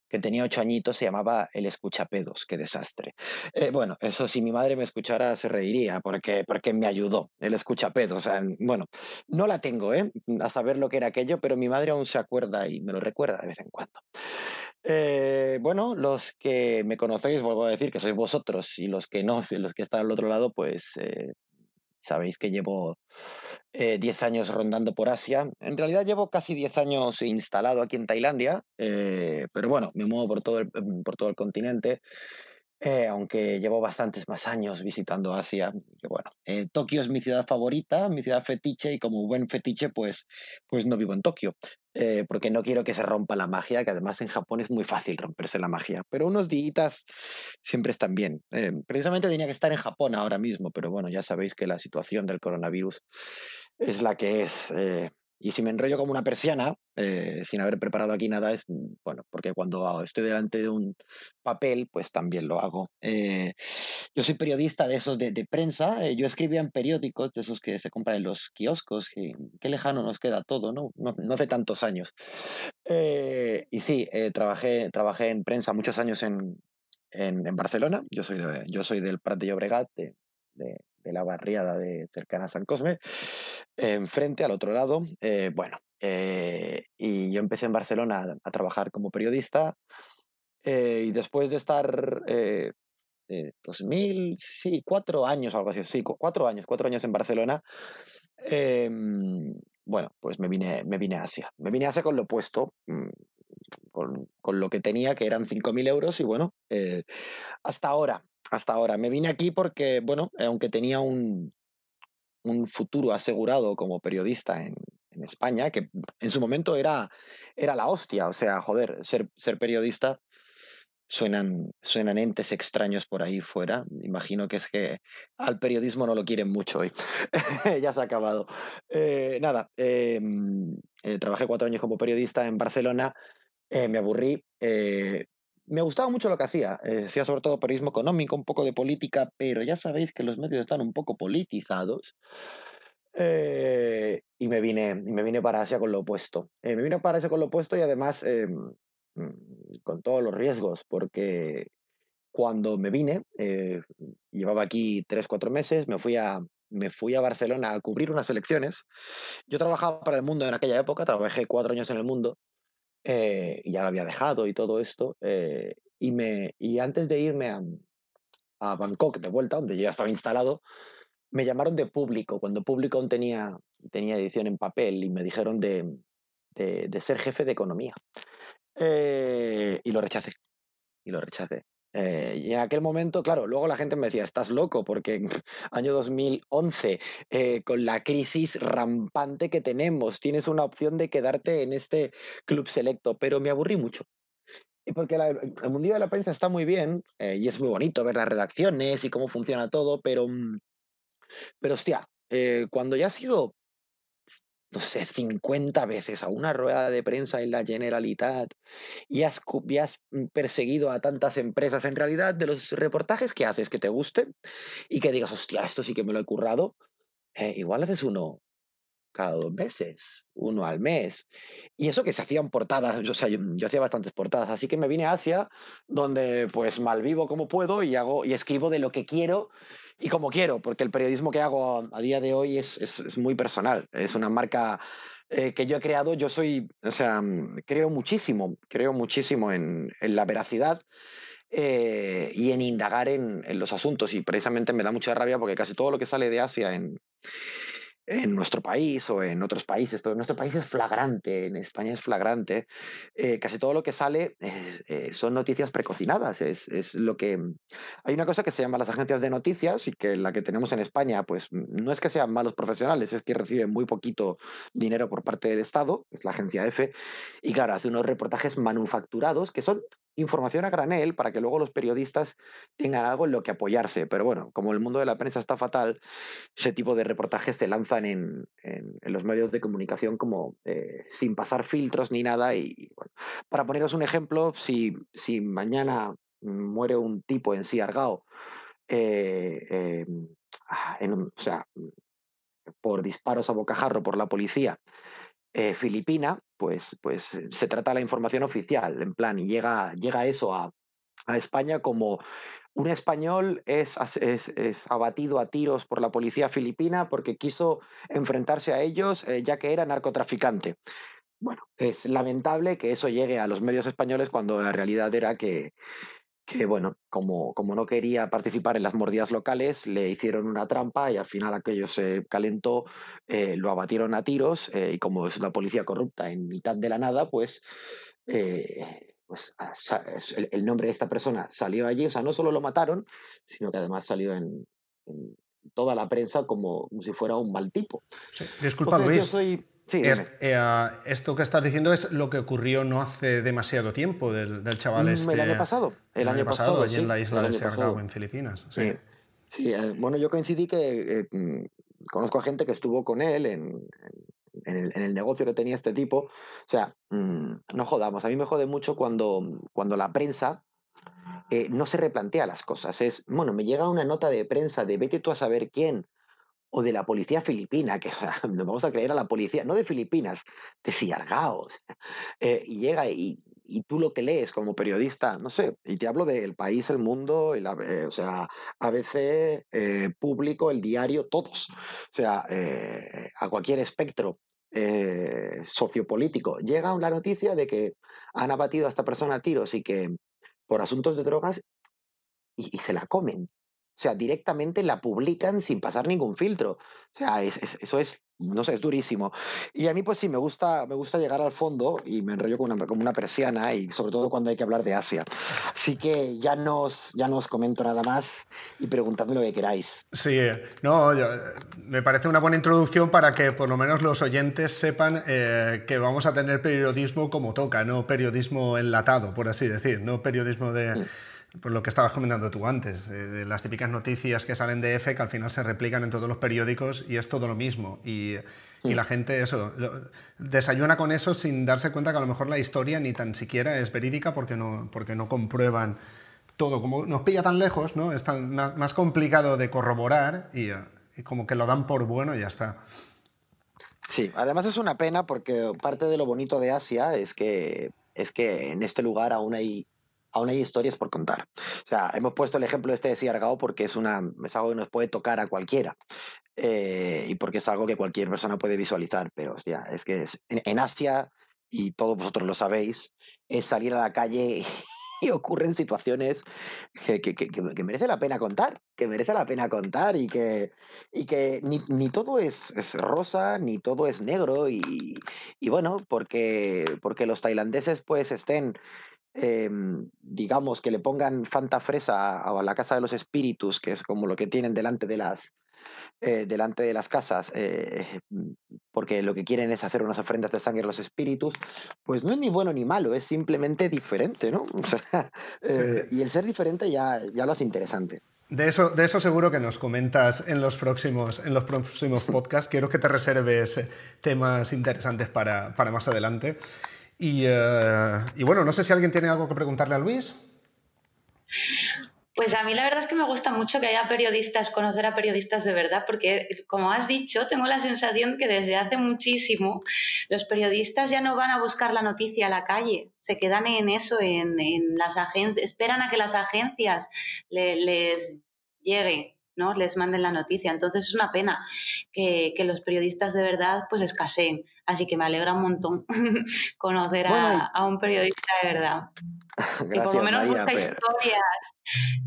que tenía ocho añitos, se llamaba El Escuchapedos, qué desastre. Eh, bueno, eso si mi madre me escuchara se reiría porque, porque me ayudó, El Escuchapedos. O sea, bueno, no la tengo, ¿eh? A saber lo que era aquello, pero mi madre aún se acuerda y me lo recuerda de vez en cuando. Eh, bueno, los que me conocéis, vuelvo a decir que sois vosotros y los que no, los que están al otro lado, pues Sabéis que llevo 10 eh, años rondando por Asia. En realidad llevo casi 10 años instalado aquí en Tailandia, eh, pero bueno, me muevo por todo el, por todo el continente. Eh, aunque llevo bastantes más años visitando Asia. bueno, Tokio es mi ciudad favorita, mi ciudad fetiche, y como buen fetiche, pues, pues no vivo en Tokio. Eh, porque no quiero que se rompa la magia, que además en Japón es muy fácil romperse la magia, pero unos días siempre están bien. Eh, precisamente tenía que estar en Japón ahora mismo, pero bueno, ya sabéis que la situación del coronavirus es la que es. Eh, y si me enrollo como una persiana, eh, sin haber preparado aquí nada, es mm, bueno, porque cuando estoy delante de un papel, pues también lo hago. Eh, yo soy periodista de esos de, prensa, eh, yo escribía en periódicos, de esos que se compran en los kioscos, qué lejano nos queda todo, ¿no? No, hace tantos años. y sí, trabajé, trabajé en prensa muchos años en, en, Barcelona, yo soy, yo soy del Prat de Llobregat, de, de la barriada de cercana a San Cosme, enfrente, al otro lado. Eh, bueno, eh, y yo empecé en Barcelona a, trabajar como periodista eh, y después de estar 2000, sí, cuatro años, algo así, sí, cuatro años, cuatro años en Barcelona, em, bueno, pues me vine, me vine a Asia. Me vine a Asia con lo opuesto, mm, con, lo que tenía, que eran 5.000 euros, y bueno, hasta ahora, hasta ahora. Me vine aquí porque, bueno, aunque tenía un, un futuro asegurado como periodista en, España, que en su momento era, era la hostia, o sea, joder, ser, ser periodista suenan, suenan entes extraños por ahí fuera. Imagino que es que al periodismo no lo quieren mucho hoy. ya se ha acabado. Eh, nada, eh, trabajé cuatro años como periodista en Barcelona, eh, me aburrí, me gustaba mucho lo que hacía. Eh, hacía sobre todo periodismo económico, un poco de política, pero ya sabéis que los medios están un poco politizados. Eh, y, me vine, me vine para Asia con lo opuesto. Eh, me vine para Asia con lo opuesto y además em, mm, con todos los riesgos, porque cuando me vine, llevaba aquí tres, cuatro meses, me fui a, me fui a Barcelona a cubrir unas elecciones. Yo trabajaba para el mundo en aquella época, trabajé cuatro años en el mundo eh, ya lo había dejado y todo esto. Eh, y, me, y antes de irme a, a, Bangkok de vuelta, donde ya estaba instalado, me llamaron de público, cuando público aún tenía, tenía edición en papel, y me dijeron de, de, ser jefe de economía. Eh, y lo rechacé. Y lo rechacé. Eh, y en aquel momento, claro, luego la gente me decía, estás loco, porque año 2011, eh, con la crisis rampante que tenemos, tienes una opción de quedarte en este club selecto, pero me aburrí mucho. Y porque el mundo de la prensa está muy bien, eh, y es muy bonito ver las redacciones y cómo funciona todo, pero, mm, pero hostia, cuando ya has sido no sé, 50 veces a una rueda de prensa en la Generalitat y has, has mm, perseguido a tantas empresas, en realidad, de los reportajes que haces que te gusten y que digas, hostia, esto sí que me lo he currado, eh, igual haces uno cada dos meses, uno al mes. Y eso que se hacían portadas, o sea, yo, hacía bastantes portadas, así que me vine a Asia, donde pues malvivo como puedo y, hago, y escribo de lo que quiero y como quiero, porque el periodismo que hago a, día de hoy es, es, muy personal, es una marca eh, que yo he creado, yo soy, o sea, mm, creo muchísimo, creo muchísimo en, en la veracidad. Eh, y en indagar en, en, los asuntos. Y precisamente me da mucha rabia porque casi todo lo que sale de Asia en, en nuestro país o en otros países, pero en nuestro país es flagrante, en España es flagrante, eh, casi todo lo que sale eh, son noticias precocinadas, es, es, lo que... Hay una cosa que se llama las agencias de noticias y que la que tenemos en España, pues no es que sean malos profesionales, es que reciben muy poquito dinero por parte del Estado, es la agencia F, y claro, hace unos reportajes manufacturados que son información a granel para que luego los periodistas tengan algo en lo que apoyarse. Pero bueno, como el mundo de la prensa está fatal, ese tipo de reportajes se lanzan en, en, los medios de comunicación como eh, sin pasar filtros ni nada. Y, para poneros un ejemplo, si, si mañana muere un tipo en Siargao, eh, ah, o sea, por disparos a bocajarro por la policía, eh, filipina, pues, pues eh, se trata la información oficial, en plan, y llega, llega eso a, España como un español es, es, es, abatido a tiros por la policía filipina porque quiso enfrentarse a ellos eh, ya que era narcotraficante. Bueno, es lamentable que eso llegue a los medios españoles cuando la realidad era que, que bueno, como, como no quería participar en las mordidas locales, le hicieron una trampa y al final aquello se calentó, eh, lo abatieron a tiros eh, y como es una policía corrupta en mitad de la nada, pues, eh, pues ah, el, nombre de esta persona salió allí, o sea, no solo lo mataron, sino que además salió en, toda la prensa como, si fuera un mal tipo. Disculpa, Luis. Yo soy Sí, eh, esto que estás diciendo es lo que ocurrió no hace demasiado tiempo del, del chaval este. El año pasado. El, año, pasado, allí en la isla de Siargao, en Filipinas. Sí. sí. Eh, bueno, yo coincidí que eh, mm, conozco a gente que estuvo con él en, en, el, negocio que tenía este tipo. O sea, mm, no jodamos. A mí me jode mucho cuando, cuando la prensa no se replantea las cosas. Es, bueno, me llega una nota de prensa de vete tú a saber quién o de la policía filipina, que nos vamos a creer a la policía, no de Filipinas, de Ciargaos. Eh, y llega y, y, tú lo que lees como periodista, no sé, y te hablo del país, el mundo, eh, o sea, ABC, eh, público, el diario, todos. O sea, a cualquier espectro sociopolítico. Llega la noticia de que han abatido a esta persona a tiros y que por asuntos de drogas y se la comen. O sea, directamente la publican sin pasar ningún filtro. O sea, eso es, no sé, es durísimo. Y a mí, pues sí, me gusta, me gusta llegar al fondo y me enrollo como una, como una persiana y sobre todo cuando hay que hablar de Asia. Así que ya no os, ya no os comento nada más y preguntadme lo que queráis. Sí, no, me parece una buena introducción para que por lo menos los oyentes sepan eh, que vamos a tener periodismo como toca, no periodismo enlatado, por así decir, no periodismo de... Mm por lo que estabas comentando tú antes, de, las típicas noticias que salen de EFE que al final se replican en todos los periódicos y es todo lo mismo. Y, y la gente eso, desayuna con eso sin darse cuenta que a lo mejor la historia ni tan siquiera es verídica porque no, porque no comprueban todo. Como nos pilla tan lejos, ¿no? es tan, más complicado de corroborar y, y como que lo dan por bueno y ya está. Sí, además es una pena porque parte de lo bonito de Asia es que, es que en este lugar aún hay aún hay historias por contar. O sea, hemos puesto el ejemplo este de Siargao porque es, una, es algo que nos puede tocar a cualquiera. Eh, y porque es algo que cualquier persona puede visualizar, pero hostia, es que en, Asia, y todos vosotros lo sabéis, es salir a la calle y ocurren situaciones que, que, merece la pena contar, que merece la pena contar y que, y que ni, ni todo es, es, rosa, ni todo es negro y, y bueno, porque, porque los tailandeses pues estén em, digamos, que le pongan Fanta Fresa a, la Casa de los Espíritus, que es como lo que tienen delante de las, eh, delante de las casas, eh, porque lo que quieren es hacer unas ofrendas de sangre a los espíritus, pues no es ni bueno ni malo, es simplemente diferente, ¿no? y el ser diferente ya, ya lo hace interesante. De eso, de eso seguro que nos comentas en los próximos, en los próximos podcasts. Quiero que te reserves eh, temas interesantes para, más adelante. Eh, y, bueno, no sé si alguien tiene algo que preguntarle a Luis. Pues a mí la verdad es que me gusta mucho que haya periodistas, conocer a periodistas de verdad, porque como has dicho, tengo la sensación que desde hace muchísimo los periodistas ya no van a buscar la noticia a la calle, se quedan en eso, en, las agencias, esperan a que las agencias les llegue, ¿no? Les manden la noticia. Entonces es una pena que, los periodistas de verdad pues escaseen. Así que me alegra un montón conocer a, un periodista de verdad. y por lo menos busca historias.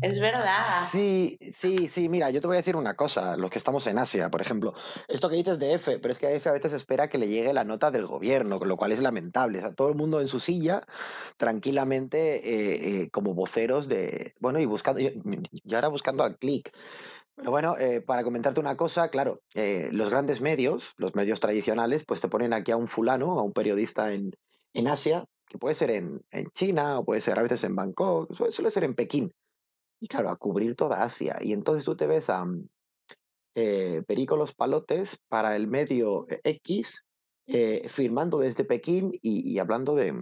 Es verdad. Sí, sí, sí. Mira, yo te voy a decir una cosa. Los que estamos en Asia, por ejemplo, esto que dices de F, pero es que a F a veces espera que le llegue la nota del gobierno, lo cual es lamentable. O sea, todo el mundo en su silla, tranquilamente, eh, eh, como voceros de. Bueno, y buscando. Y ahora buscando al clic. Pero bueno, eh, para comentarte una cosa, claro, los grandes medios, los medios tradicionales, pues te ponen aquí a un fulano, a un periodista en, en Asia, que puede ser en, en, China o puede ser a veces en Bangkok, suele ser en Pekín. Y claro, a cubrir toda Asia. Y entonces tú te ves a eh, Palotes para el medio eh, X eh, firmando desde Pekín y, hablando de,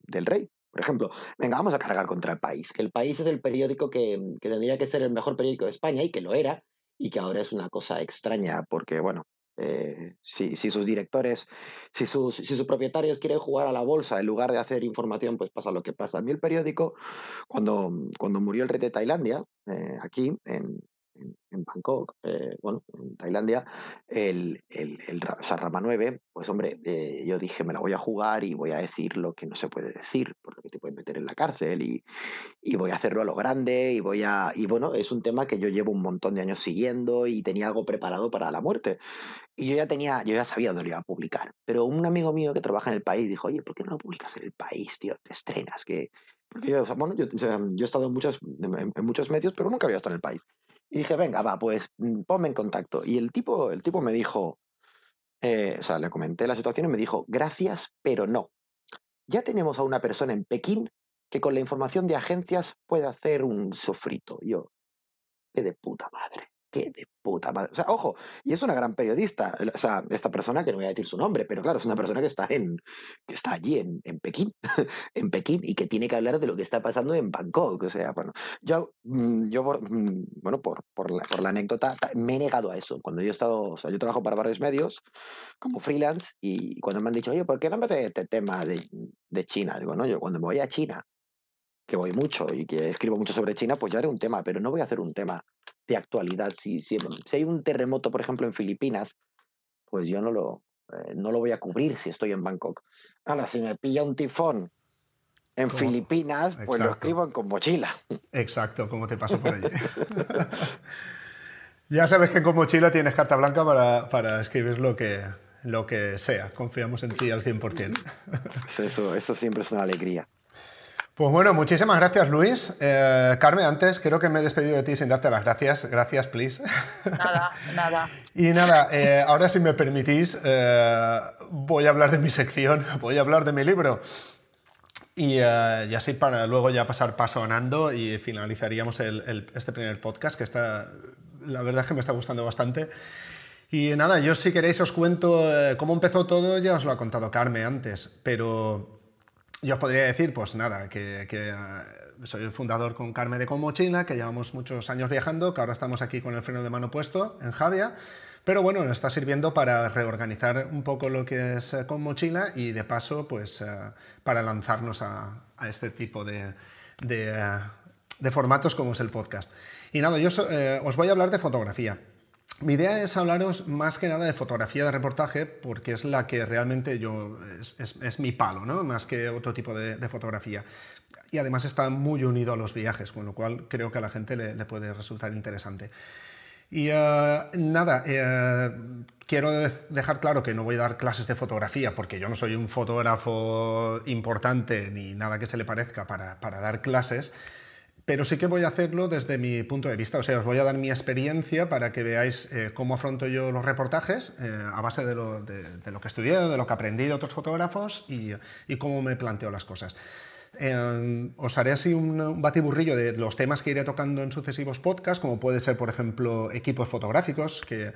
del rey. Por ejemplo, venga, vamos a cargar contra el país, que el país es el periódico que, que tendría que ser el mejor periódico de España y que lo era, y que ahora es una cosa extraña, porque bueno, eh, si, sus directores, si sus, propietarios quieren jugar a la bolsa en lugar de hacer información, pues pasa lo que pasa. A mí el periódico, cuando, cuando murió el rey de Tailandia, eh, aquí en, en, Bangkok, eh, bueno, en Tailandia, el, el, el Rama 9, pues hombre, eh, yo dije, me la voy a jugar y voy a decir lo que no se puede decir, por lo que te pueden meter en la cárcel y, y, voy a hacerlo a lo grande y voy a... Y bueno, es un tema que yo llevo un montón de años siguiendo y tenía algo preparado para la muerte. Y yo ya tenía, yo ya sabía dónde lo iba a publicar. Pero un amigo mío que trabaja en el país dijo, oye, ¿por qué no lo publicas en el país, tío? Te estrenas, que... Porque yo, bueno, yo, yo, he estado en muchos, en muchos medios, pero nunca había estado en el país. Y dije, venga, va, pues mm, ponme en contacto. Y el tipo, el tipo me dijo, eh, o sea, le comenté la situación y me dijo, gracias, pero no. Ya tenemos a una persona en Pekín que con la información de agencias puede hacer un sofrito. Yo, qué de puta madre qué de puta madre. O sea, ojo, y es una gran periodista. O sea, esta persona, que no voy a decir su nombre, pero claro, es una persona que está en que está allí en, en Pekín, en Pekín, y que tiene que hablar de lo que está pasando en Bangkok. O sea, bueno, yo, mm, yo por, mm, bueno, por, por, la, por la anécdota, me he negado a eso. Cuando yo he estado, o sea, yo trabajo para varios medios como freelance, y cuando me han dicho, oye, ¿por qué no me este tema de, de China? Digo, no, yo cuando me voy a China, que voy mucho y que escribo mucho sobre China, pues ya haré un tema, pero no voy a hacer un tema de actualidad. Si, si, hay un terremoto, por ejemplo, en Filipinas, pues yo no lo, eh, no lo voy a cubrir si estoy en Bangkok. Ahora, si me pilla un tifón en Filipinas, pues lo escribo con mochila. Exacto, como te pasó por allí. ya sabes que con mochila tienes carta blanca para, para escribir lo que, lo que sea. Confiamos en ti al 100%. eso, eso siempre es una alegría. Pues bueno, muchísimas gracias Luis. Eh, Carmen, antes creo que me he despedido de ti sin darte las gracias. Gracias, please. Nada, nada. y nada, eh, ahora si me permitís, eh, voy a hablar de mi sección, voy a hablar de mi libro. Y, así para luego ya pasar paso a Nando y finalizaríamos este primer podcast que está, la verdad es que me está gustando bastante. Y nada, yo si queréis os cuento cómo empezó todo, ya os lo ha contado Carmen antes, pero yo os podría decir, pues nada, que, eh, soy el fundador con Carmen de Mochila, que llevamos muchos años viajando, que ahora estamos aquí con el freno de mano puesto en Javia, pero bueno, nos está sirviendo para reorganizar un poco lo que es eh, con mochila y de paso, pues eh, para lanzarnos a, este tipo de, formatos como es el podcast. Y nada, yo os voy a hablar de fotografía. Mi idea es hablaros más que nada de fotografía de reportaje, porque es la que realmente yo es, mi palo, ¿no? más que otro tipo de, fotografía. Y además está muy unido a los viajes, con lo cual creo que a la gente le, puede resultar interesante. Y eh, nada, eh, quiero dejar claro que no voy a dar clases de fotografía porque yo no soy un fotógrafo importante ni nada que se le parezca para, para dar clases, pero sí que voy a hacerlo desde mi punto de vista, o sea, os voy a dar mi experiencia para que veáis eh, cómo afronto yo los reportajes a base de lo, de, lo, que estudié, de lo que aprendí de otros fotógrafos y, y cómo me planteo las cosas. Eh, os haré así un, batiburrillo de los temas que iré tocando en sucesivos podcasts, como puede ser, por ejemplo, equipos fotográficos, que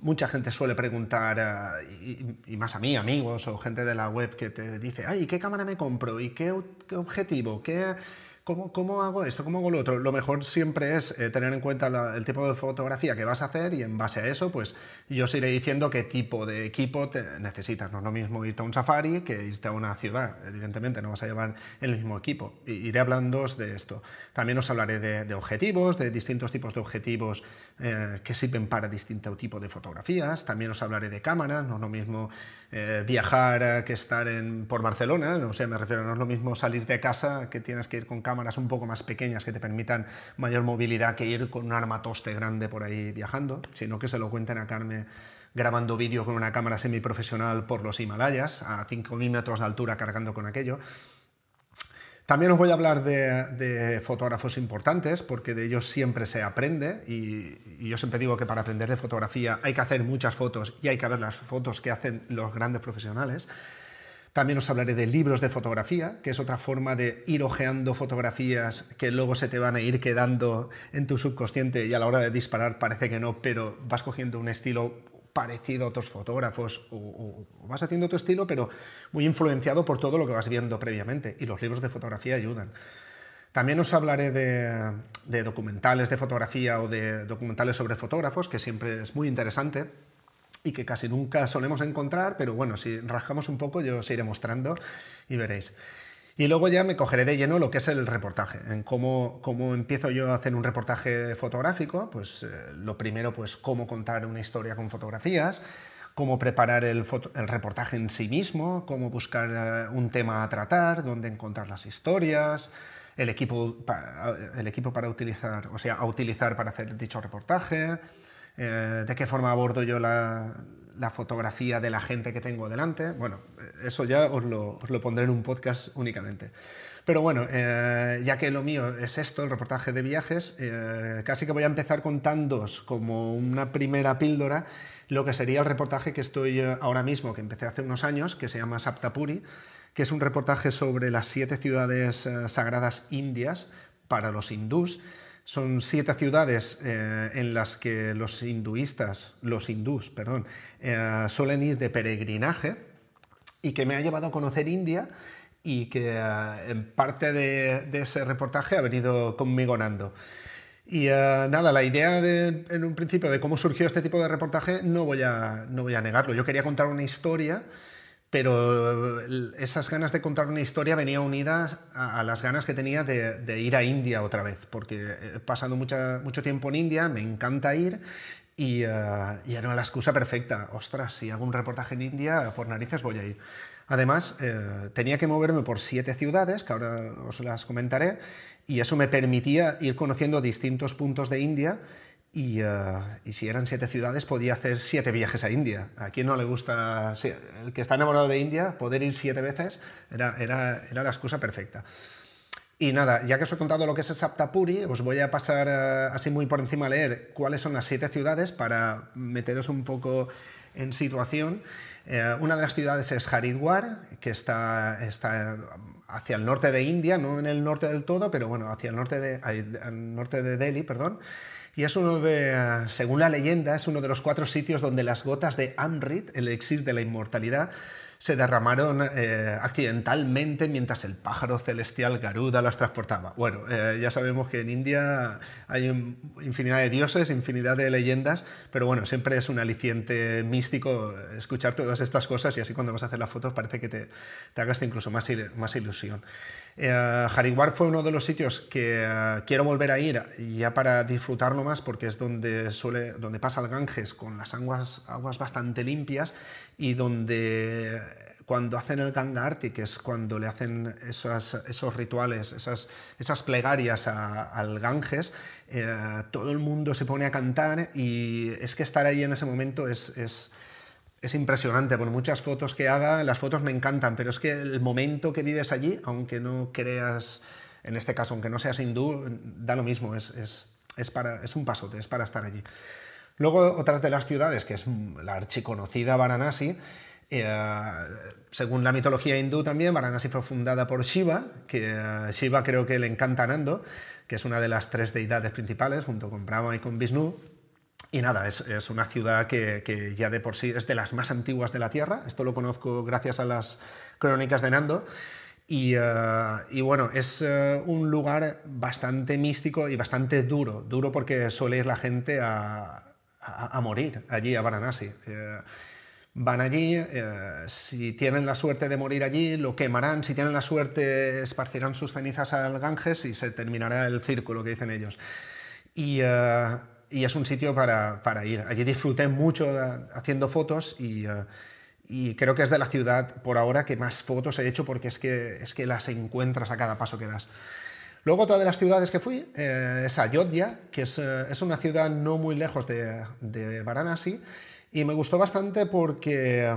mucha gente suele preguntar, eh, y, más a mí, amigos o gente de la web que te dice, ay, ¿qué cámara me compro? ¿Y qué, qué objetivo? ¿Qué, ¿Cómo, hago esto? ¿Cómo hago lo otro? Lo mejor siempre es eh, tener en cuenta el tipo de fotografía que vas a hacer y en base a eso, pues yo os iré diciendo qué tipo de equipo te necesitas. No es lo mismo irte a un safari que irte a una ciudad. Evidentemente no vas a llevar el mismo equipo. iré hablando de esto. También os hablaré de, objetivos, de distintos tipos de objetivos eh, que sirven para distinto tipo de fotografías. También os hablaré de cámaras. No es lo mismo eh, viajar que estar en, por Barcelona. No sé, me refiero, no es lo mismo salir de casa que tienes que ir con cámaras cámaras un poco más pequeñas que te permitan mayor movilidad que ir con un armatoste grande por ahí viajando, sino que se lo cuenten a Carmen grabando vídeo con una cámara semiprofesional por los Himalayas, a 5.000 metros de altura cargando con aquello. También os voy a hablar de, fotógrafos importantes, porque de ellos siempre se aprende, y, y, yo siempre digo que para aprender de fotografía hay que hacer muchas fotos y hay que ver las fotos que hacen los grandes profesionales. También os hablaré de libros de fotografía, que es otra forma de ir ojeando fotografías que luego se te van a ir quedando en tu subconsciente y a la hora de disparar parece que no, pero vas cogiendo un estilo parecido a otros fotógrafos o, vas haciendo tu estilo, pero muy influenciado por todo lo que vas viendo previamente. Y los libros de fotografía ayudan. También os hablaré de, de documentales de fotografía o de documentales sobre fotógrafos, que siempre es muy interesante y que casi nunca solemos encontrar, pero bueno, si rascamos un poco yo os iré mostrando y veréis. Y luego ya me cogeré de lleno lo que es el reportaje, en cómo, cómo empiezo yo a hacer un reportaje fotográfico, pues eh, lo primero, pues cómo contar una historia con fotografías, cómo preparar el, el reportaje en sí mismo, cómo buscar eh, un tema a tratar, dónde encontrar las historias, el equipo el equipo para utilizar, o sea, a utilizar para hacer dicho reportaje, eh, de qué forma abordo yo la, fotografía de la gente que tengo delante. Bueno, eso ya os lo, pondré en un podcast únicamente. Pero bueno, eh, ya que lo mío es esto, el reportaje de viajes, eh, casi que voy a empezar contándoos como una primera píldora lo que sería el reportaje que estoy ahora mismo, que empecé hace unos años, que se llama Saptapuri, que es un reportaje sobre las siete ciudades sagradas indias para los hindús son siete ciudades eh, en las que los hinduistas, los hindús, perdón, eh, suelen ir de peregrinaje y que me ha llevado a conocer India y que eh, en parte de, ese reportaje ha venido conmigo Nando. Y nada, la idea en un principio de cómo surgió este tipo de reportaje no voy a, no voy a negarlo. Yo quería contar una historia pero esas ganas de contar una historia venían unidas a, las ganas que tenía de, ir a India otra vez, porque he pasado mucho tiempo en India, me encanta ir y, uh, era la excusa perfecta. Ostras, si hago un reportaje en India, por narices voy a ir. Además, eh, tenía que moverme por siete ciudades, que ahora os las comentaré, y eso me permitía ir conociendo distintos puntos de India eh, y, si eran siete ciudades, podía hacer siete viajes a India. ¿A quién no le gusta, el que está enamorado de India, poder ir siete veces era, era, era la excusa perfecta? Y nada, ya que os he contado lo que es el Saptapuri, os voy a pasar eh, así muy por encima a leer cuáles son las siete ciudades para meteros un poco en situación. Eh, una de las ciudades es Haridwar, que está, está hacia el norte de India, no en el norte del todo, pero bueno, hacia el norte de, al norte de Delhi, perdón y es uno de, según la leyenda, es uno de los cuatro sitios donde las gotas de Amrit, el elixir de la inmortalidad, se derramaron eh, accidentalmente mientras el pájaro celestial Garuda las transportaba. Bueno, eh, ya sabemos que en India hay infinidad de dioses, infinidad de leyendas, pero bueno, siempre es un aliciente místico escuchar todas estas cosas y así cuando vas a hacer las fotos parece que te, te hagas incluso más, más ilusión. Eh, fue uno de los sitios que eh, quiero volver a ir ya para disfrutarlo más porque es donde, suele, donde pasa el Ganges con las aguas, aguas bastante limpias y donde cuando hacen el Ganga Arti, que es cuando le hacen esos, esos rituales, esas, esas plegarias al Ganges, eh, todo el mundo se pone a cantar y es que estar ahí en ese momento es, es, impresionante. Por muchas fotos que haga, las fotos me encantan, pero es que el momento que vives allí, aunque no creas, en este caso, aunque no seas hindú, da lo mismo, es, es, es para, es un pasote, es para estar allí. Luego, otras de las ciudades, que es la archiconocida Varanasi, eh, según la mitología hindú también, Varanasi fue fundada por Shiva, que eh, Shiva creo que le encanta Nando, que es una de las tres deidades principales, junto con Brahma y con Vishnu. Y nada, es, es una ciudad que, que, ya de por sí es de las más antiguas de la Tierra. Esto lo conozco gracias a las crónicas de Nando. Y, uh, y bueno, es uh, un lugar bastante místico y bastante duro. Duro porque suele ir la gente a, a, morir allí, a Varanasi. Uh, van allí, eh, si tienen la suerte de morir allí, lo quemarán, si tienen la suerte, esparcirán sus cenizas al Ganges y se terminará el círculo que dicen ellos. Y, eh, y es un sitio para, para, ir. Allí disfruté mucho eh, haciendo fotos y, eh, y, creo que es de la ciudad por ahora que más fotos he hecho porque es que, es que las encuentras a cada paso que das. Luego, otra de las ciudades que fui eh, es Ayodhya, que es, es, una ciudad no muy lejos de, de Varanasi y me gustó bastante porque,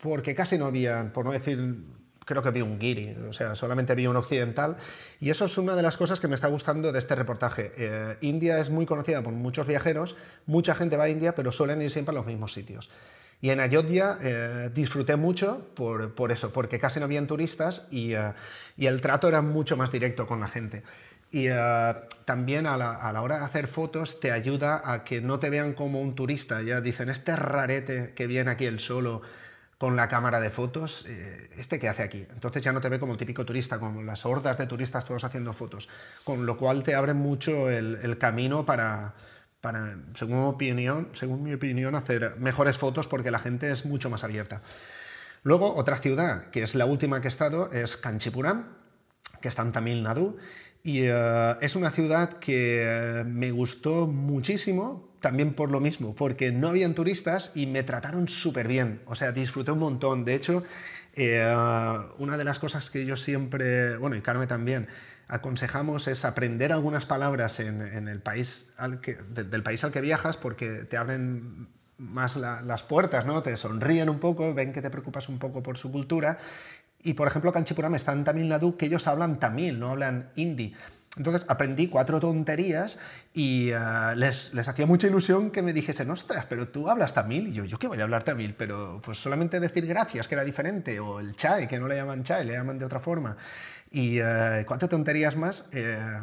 porque casi no había, por no decir, creo que vi un guiri, o sea, solamente vi un occidental. Y eso es una de las cosas que me está gustando de este reportaje. Eh, India es muy conocida por muchos viajeros, mucha gente va a India, pero suelen ir siempre a los mismos sitios. Y en Ayodhya eh, disfruté mucho por, por, eso, porque casi no habían turistas y, uh, y el trato era mucho más directo con la gente. Y uh, también a la, a la, hora de hacer fotos te ayuda a que no te vean como un turista. Ya dicen, este rarete que viene aquí el solo con la cámara de fotos, eh, ¿este qué hace aquí? Entonces ya no te ve como el típico turista, como las hordas de turistas todos haciendo fotos. Con lo cual te abre mucho el, camino para, para según, mi opinión, según mi opinión, hacer mejores fotos porque la gente es mucho más abierta. Luego, otra ciudad, que es la última que he estado, es Kanchipuram, que está en Tamil Nadu y uh, es una ciudad que me gustó muchísimo, también por lo mismo, porque no habían turistas y me trataron súper bien. O sea, disfruté un montón. De hecho, eh, una de las cosas que yo siempre, bueno, y Carmen también, aconsejamos es aprender algunas palabras en, en el país al que, de, del país al que viajas porque te abren más la, las puertas, ¿no? Te sonríen un poco, ven que te preocupas un poco por su cultura y por ejemplo, está en Tamil Nadu, que ellos hablan tamil, no hablan hindi. Entonces aprendí cuatro tonterías y uh, les, les, hacía mucha ilusión que me dijesen, ostras, pero tú hablas tamil. Y yo, ¿yo qué voy a hablar tamil? Pero pues solamente decir gracias, que era diferente, o el chai, que no le llaman chai, le llaman de otra forma. Y uh, cuatro tonterías más, eh,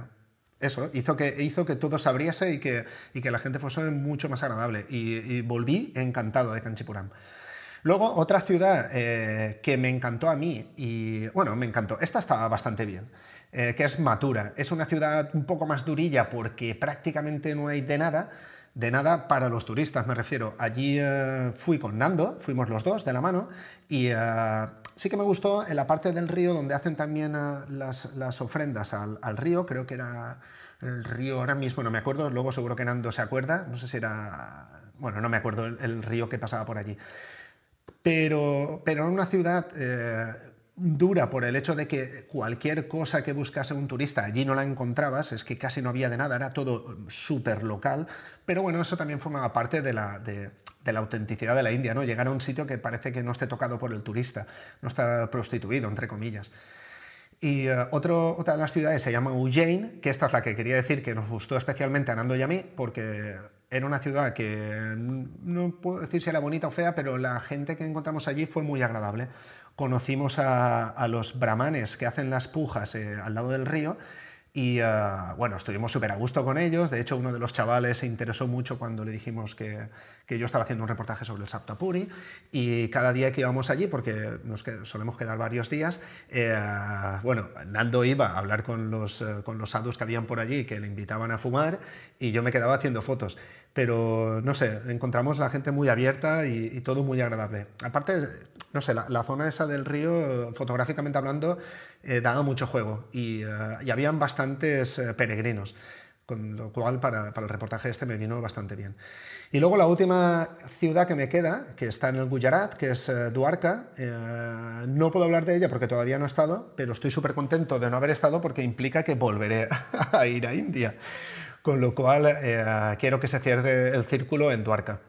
eso, hizo que, hizo que todo se abriese y que, y que la gente fuese mucho más agradable. Y, volví encantado de Kanchipuram. Luego, otra ciudad eh, que me encantó a mí, y bueno, me encantó, esta estaba bastante bien, eh, que es Matura. Es una ciudad un poco más durilla porque prácticamente no hay de nada, de nada para los turistas, me refiero. Allí eh, fui con Nando, fuimos los dos de la mano, y eh, sí que me gustó en la parte del río donde hacen también las, ofrendas al, río, creo que era el río, ahora mismo no me acuerdo, luego seguro que Nando se acuerda, no sé si era, bueno, no me acuerdo el, río que pasaba por allí pero, pero en una ciudad dura por el hecho de que cualquier cosa que buscase un turista allí no la encontrabas, es que casi no había de nada, era todo súper local, pero bueno, eso también formaba parte de la, de, la autenticidad de la India, ¿no? Llegar a un sitio que parece que no esté tocado por el turista, no está prostituido, entre comillas. Y uh, otra de las ciudades se llama Ujjain, que esta es la que quería decir que nos gustó especialmente a Nando y a mí, porque era una ciudad que no puedo decir si era bonita o fea, pero la gente que encontramos allí fue muy agradable. Conocimos a, los brahmanes que hacen las pujas eh, al lado del río y uh, bueno, estuvimos súper a gusto con ellos. De hecho, uno de los chavales se interesó mucho cuando le dijimos que, que yo estaba haciendo un reportaje sobre el Saptapuri. Y cada día que íbamos allí, porque nos solemos quedar varios días, eh, bueno, Nando iba a hablar con los, eh, con los sadhus que habían por allí, que le invitaban a fumar, y yo me quedaba haciendo fotos. Pero no sé, encontramos la gente muy abierta y, y todo muy agradable. Aparte, no sé, la, la, zona esa del río, fotográficamente hablando, eh, daba mucho juego y, uh, y habían bastantes eh, peregrinos. con lo cual para, el reportaje este me vino bastante bien. Y luego la última ciudad que me queda, que está en el Gujarat, que es eh, Duarca, eh, no puedo hablar de ella porque todavía no he estado, pero estoy súper contento de no haber estado porque implica que volveré a ir a India, con lo cual eh, quiero que se cierre el círculo en Duarca.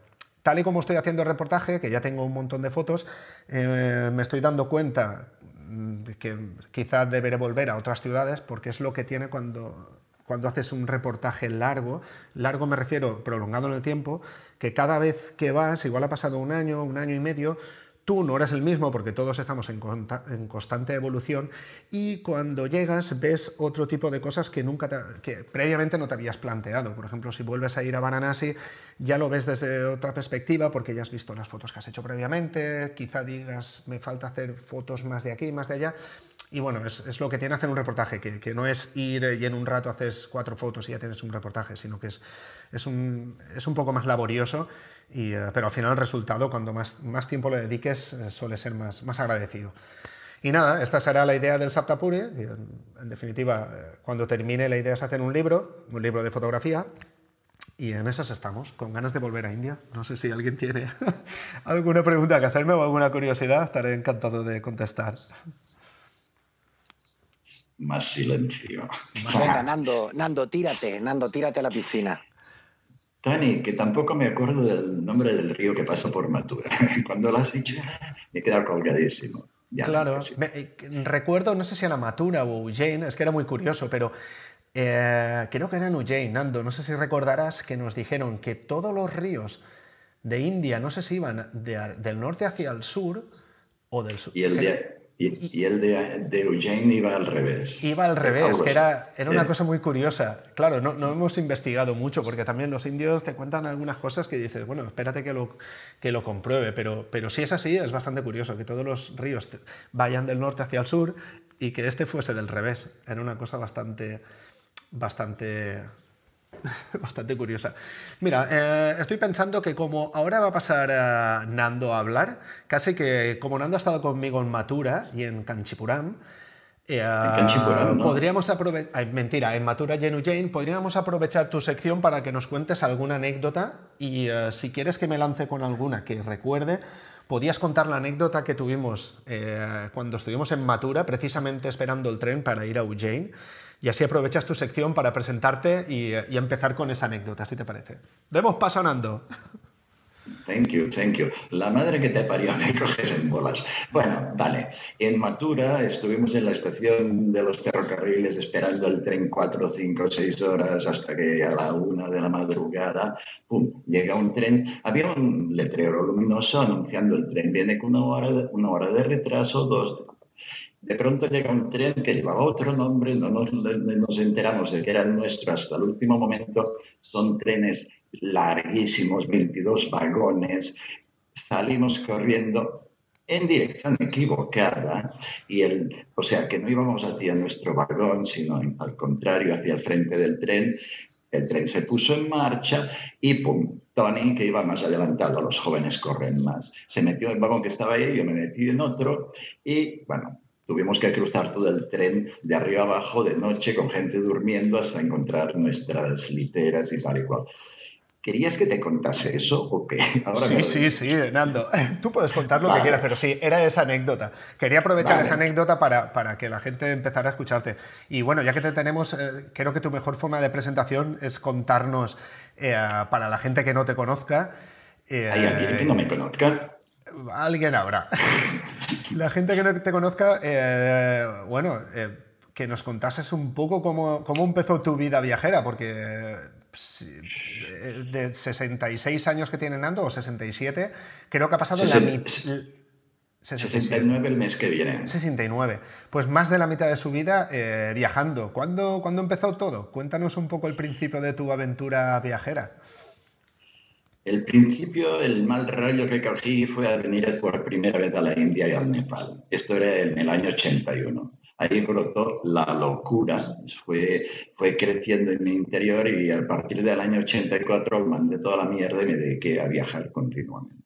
Tal y como estoy haciendo el reportaje, que ya tengo un montón de fotos, me estoy dando cuenta mm, que quizás deberé volver a otras ciudades porque es lo que tiene cuando cuando haces un reportaje largo, largo me refiero prolongado en el tiempo, que cada vez que vas, igual ha pasado un año, un año y medio, tú no eres el mismo porque todos estamos en, constante evolución y cuando llegas ves otro tipo de cosas que nunca que previamente no te habías planteado. Por ejemplo, si vuelves a ir a Varanasi ya lo ves desde otra perspectiva porque ya has visto las fotos que has hecho previamente, quizá digas me falta hacer fotos más de aquí, más de allá. Y bueno, es, lo que tiene hacer un reportaje, que, no es ir y en un rato haces cuatro fotos y ya tienes un reportaje, sino que es, es, un, es un poco más laborioso, y, eh, pero al final el resultado, cuando más, más tiempo le dediques, eh, suele ser más, más agradecido. Y nada, esta será la idea del Saptapuri. En, en definitiva, eh, cuando termine, la idea es hacer un libro, un libro de fotografía, y en esas estamos, con ganas de volver a India. No sé si alguien tiene alguna pregunta que hacerme o alguna curiosidad, estaré encantado de contestar más silencio. Venga, Nando, Nando, tírate, Nando, tírate a la piscina. Tani, que tampoco me acuerdo del nombre del río que pasó por Matura. Cuando lo has dicho, me he quedado colgadísimo. claro, eh, recuerdo, no sé si era Matura o Ujjain, es que era muy curioso, pero eh, creo que era en Ujjain, Nando. No sé si recordarás que nos dijeron que todos los ríos de India, no sé si iban del norte hacia el sur o del sur. Y el de, y, el de, de, Eugene iba al revés. Iba al revés, que era, era una cosa muy curiosa. Claro, no, no, hemos investigado mucho, porque también los indios te cuentan algunas cosas que dices, bueno, espérate que lo, que lo compruebe, pero, pero si es así, es bastante curioso que todos los ríos vayan del norte hacia el sur y que este fuese del revés. Era una cosa bastante, bastante bastante curiosa. Mira, eh, estoy pensando que como ahora va a pasar eh, Nando a hablar, casi que como Nando ha estado conmigo en Matura y en Canchipuram, eh, podríamos aprovechar, mentira, en Matura Genu Jane, podríamos aprovechar tu sección para que nos cuentes alguna anécdota y si quieres que me lance con alguna que recuerde, podías contar la anécdota que tuvimos cuando estuvimos en Matura, precisamente esperando el tren para ir a Ujjain. Y así aprovechas tu sección para presentarte y, empezar con esa anécdota, si te parece. Demos paso a Nando. Thank you, thank you. La madre que te parió, me coges en bolas. Bueno, vale. En Matura estuvimos en la estación de los ferrocarriles esperando el tren cuatro, cinco, seis horas hasta que a la una de la madrugada, pum, llega un tren. Había un letrero luminoso anunciando el tren. Viene con una hora de, una hora de retraso, dos de pronto llega un tren que llevaba otro nombre, no nos, enteramos de que era nuestro hasta el último momento. Son trenes larguísimos, 22 vagones. Salimos corriendo en dirección equivocada y el, o sea que no íbamos hacia nuestro vagón, sino al contrario, hacia el frente del tren. El tren se puso en marcha y pum, Tony, que iba más adelantado, los jóvenes corren más. Se metió en el vagón que estaba ahí, yo me metí en otro y bueno, Tuvimos que cruzar todo el tren de arriba abajo de noche con gente durmiendo hasta encontrar nuestras literas y tal y cual. ¿Querías que te contase eso o qué? sí, sí, sí, Nando. Tú puedes contar lo que quieras, pero sí, era esa anécdota. Quería aprovechar esa anécdota para, para, que la gente empezara a escucharte. Y bueno, ya que te tenemos, eh, creo que tu mejor forma de presentación es contarnos eh, para la gente que no te conozca. Eh, ¿Hay alguien que no me conozca? Alguien habrá. La gente que no te conozca, eh, bueno, eh, que nos contases un poco cómo, cómo, empezó tu vida viajera, porque de 66 años que tiene Nando, o 67, creo que ha pasado la mitad... 69 el mes que viene. 69. Pues más de la mitad de su vida eh, viajando. ¿Cuándo, ¿Cuándo empezó todo? Cuéntanos un poco el principio de tu aventura viajera. El principio, el mal rollo que cogí fue a venir por primera vez a la India y al Nepal. Esto era en el año 81. Ahí brotó la locura, fue, fue creciendo en mi interior y a partir del año 84 mandé toda la mierda y me dediqué a viajar continuamente.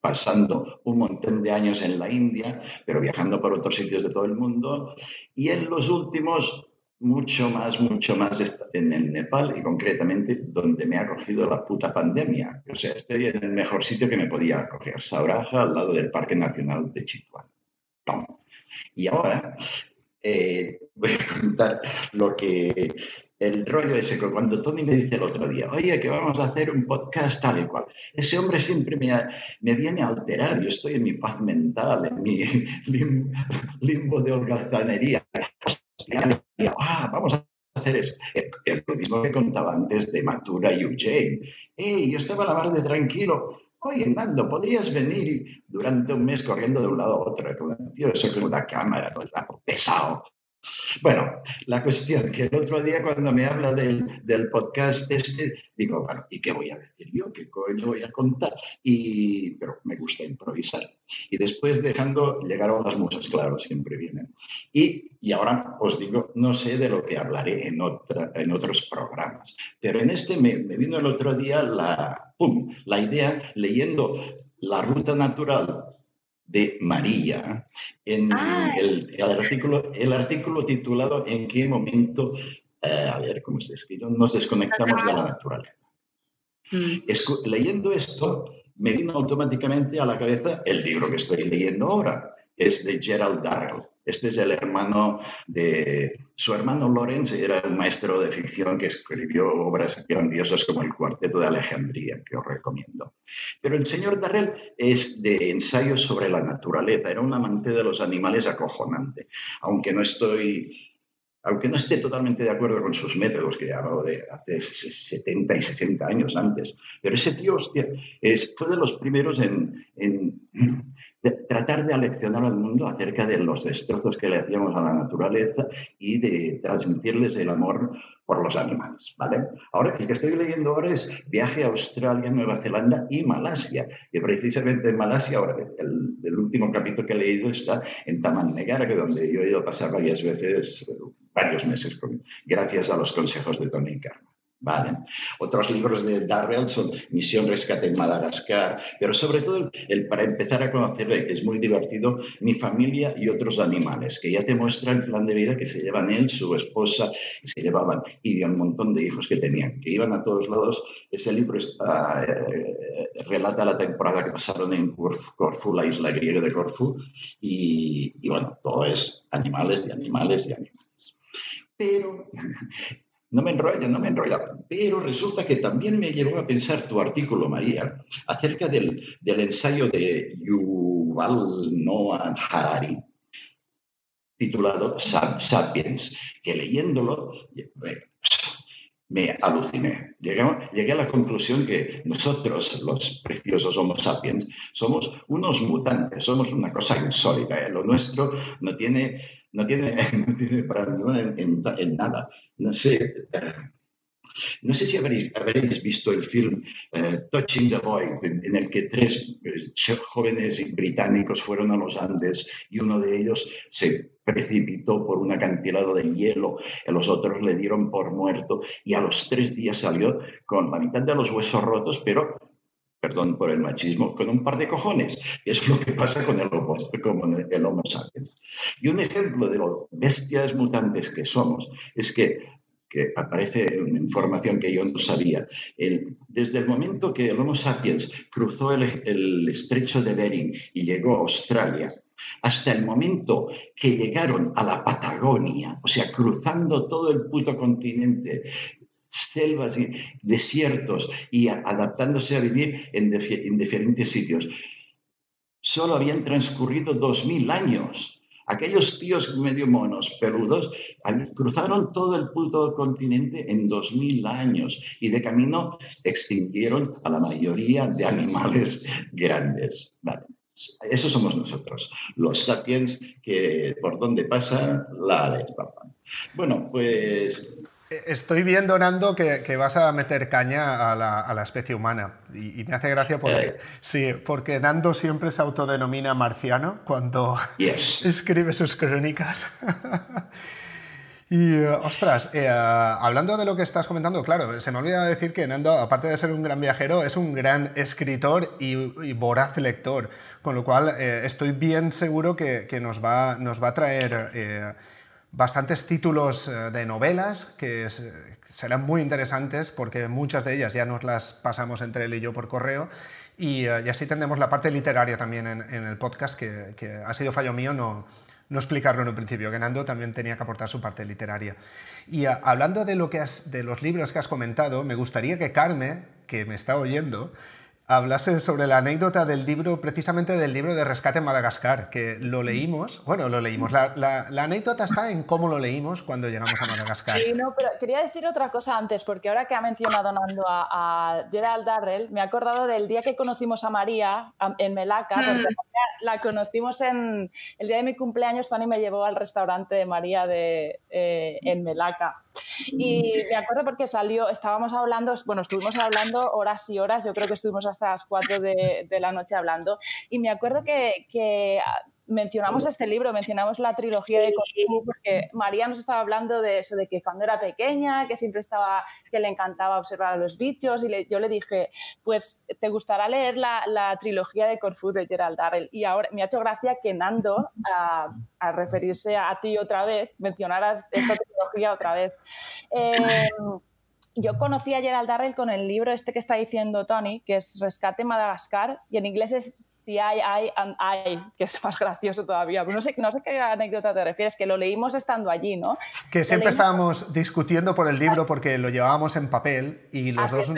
Pasando un montón de años en la India, pero viajando por otros sitios de todo el mundo. Y en los últimos mucho más, mucho más en el Nepal y concretamente donde me ha cogido la puta pandemia. O sea, estoy en el mejor sitio que me podía acoger, Sauraja, al lado del Parque Nacional de Chitwan. Y ahora eh, voy a contar lo que el rollo ese, cuando Tony me dice el otro día, oye, que vamos a hacer un podcast tal y cual, ese hombre siempre me, me viene a alterar, yo estoy en mi paz mental, en mi limbo de holgazanería. Ah, vamos a hacer eso. Es lo mismo que contaba antes de Matura y Eugene. Hey, yo estaba a la mar de tranquilo. Oye, Nando, ¿podrías venir durante un mes corriendo de un lado a otro? Tío, eso con una cámara, no es pesado. Bueno, la cuestión que el otro día cuando me habla del, del, podcast este, digo, bueno, ¿y qué voy a decir yo? ¿Qué coño voy a contar? Y, pero me gusta improvisar. Y después dejando, llegaron las musas, claro, siempre vienen. Y, y ahora os digo, no sé de lo que hablaré en, otra, en otros programas, pero en este me, me vino el otro día la, pum, la idea leyendo La Ruta Natural de María en el, artículo, el artículo titulado ¿En qué momento, eh, a ver cómo se escribe, nos desconectamos de la naturaleza? Mm. leyendo esto, me vino automáticamente a la cabeza el libro que estoy leyendo ahora, es de Gerald Darrell. Este es el hermano de... Su hermano Lawrence era un maestro de ficción que escribió obras grandiosas como El Cuarteto de Alejandría, que os recomiendo. Pero el señor Darrell es de ensayos sobre la naturaleza, era un amante de los animales acojonante, aunque no estoy aunque no esté totalmente de acuerdo con sus métodos, que hablado de hace 70 y 60 años antes, pero ese tío hostia, es, fue de los primeros en tratar de aleccionar al mundo acerca de los destrozos que le hacíamos a la naturaleza y de transmitirles el amor por los animales, ¿vale? Ahora, el que estoy leyendo ahora es Viaje a Australia, Nueva Zelanda y Malasia, que precisamente en Malasia, ahora, el, el último capítulo que he leído está en Taman Negara, que donde yo he ido a pasar varias veces, varios meses, gracias a los consejos de Tony Carmen. ¿Vale? Otros libros de Darrell son Misión Rescate en Madagascar, pero sobre todo el, para empezar a conocerle, que es muy divertido, Mi familia y otros animales, que ya te muestra el plan de vida que se llevan él, su esposa, y se llevaban, y un montón de hijos que tenían, que iban a todos lados. Ese libro está, eh, relata la temporada que pasaron en Corfú, la isla griega de Corfú, y, y bueno, todo es animales y animales y animales. Pero no me enrolla, no me enrolla. Pero resulta que también me llevó a pensar tu artículo, María, acerca del, ensayo de Yuval Noah Harari, titulado Sapiens, que leyéndolo me aluciné. Llegué, a la conclusión que nosotros, los preciosos Homo sapiens, somos unos mutantes, somos una cosa insólita. ¿eh? Lo nuestro no tiene no tiene, no tiene para en, en, nada. No sé, eh, no sé si habréis, habréis visto el film eh, Touching the Void, en, el que tres eh, jóvenes británicos fueron a los Andes y uno de ellos se precipitó por un acantilado de hielo, los otros le dieron por muerto y a los tres días salió con la mitad de los huesos rotos, pero perdón por el machismo, con un par de cojones. Y es lo que pasa con el Homo, sapiens. Y un ejemplo de lo bestias mutantes que somos es que, que aparece una información que yo no sabía. desde el momento que el Homo sapiens cruzó el, el estrecho de Bering y llegó a Australia, hasta el momento que llegaron a la Patagonia, o sea, cruzando todo el puto continente, selvas y desiertos y adaptándose a vivir en, diferentes sitios. Solo habían transcurrido dos mil años. Aquellos tíos medio monos, peludos, cruzaron todo el puto continente en dos mil años y de camino extinguieron a la mayoría de animales grandes. Eso somos nosotros, los sapiens que por donde pasa la ley. Bueno, pues Estoy viendo, Nando, que, vas a meter caña a la, especie humana. Y, me hace gracia porque, eh. sí, porque Nando siempre se autodenomina marciano cuando escribe sus crónicas. y, ostras, eh, hablando de lo que estás comentando, claro, se me olvida decir que Nando, aparte de ser un gran viajero, es un gran escritor y, voraz lector. Con lo cual, eh, estoy bien seguro que, nos, va, nos va a traer bastantes títulos eh, de novelas que serán muy interesantes porque muchas de ellas ya nos las pasamos entre él y yo por correo y, así tendremos la parte literaria también en, el podcast que, ha sido fallo mío no, no explicarlo en un principio, que Nando también tenía que aportar su parte literaria. Y hablando de, lo que de los libros que has comentado, me gustaría que Carme, que me está oyendo, hablase sobre la anécdota del libro, precisamente del libro de Rescate en Madagascar, que lo leímos, bueno, lo leímos, la, anécdota está en cómo lo leímos cuando llegamos a Madagascar. Sí, no, pero quería decir otra cosa antes, porque ahora que ha mencionado Nando a, Gerald Darrell, me he acordado del día que conocimos a María en Melaca, porque mm. la conocimos en el día de mi cumpleaños, Tony me llevó al restaurante de María de, eh, en Melaca. Y me acuerdo porque salió, estábamos hablando, bueno, estuvimos hablando horas y horas, yo creo que estuvimos hasta las 4 de, de la noche hablando, y me acuerdo que, que mencionamos este libro, mencionamos la trilogía de Cthulhu, porque María nos estaba hablando de eso, de que cuando era pequeña, que siempre estaba, que le encantaba observar a los bichos, y yo le dije, pues te gustará leer la, la, trilogía de Corfu de Gerald Darrell. Y ahora me ha hecho gracia que Nando, a, referirse a ti otra vez, mencionaras esta trilogía otra vez. Em, yo conocí a Gerald Darrell con el libro este que está diciendo Tony, que es Rescate Madagascar, y en inglés es The I, I and I, que es más gracioso todavía. No sé, no sé qué anécdota te refieres, que lo leímos estando allí, ¿no? Que siempre estábamos discutiendo por el libro porque lo llevábamos en papel y los ah, dos...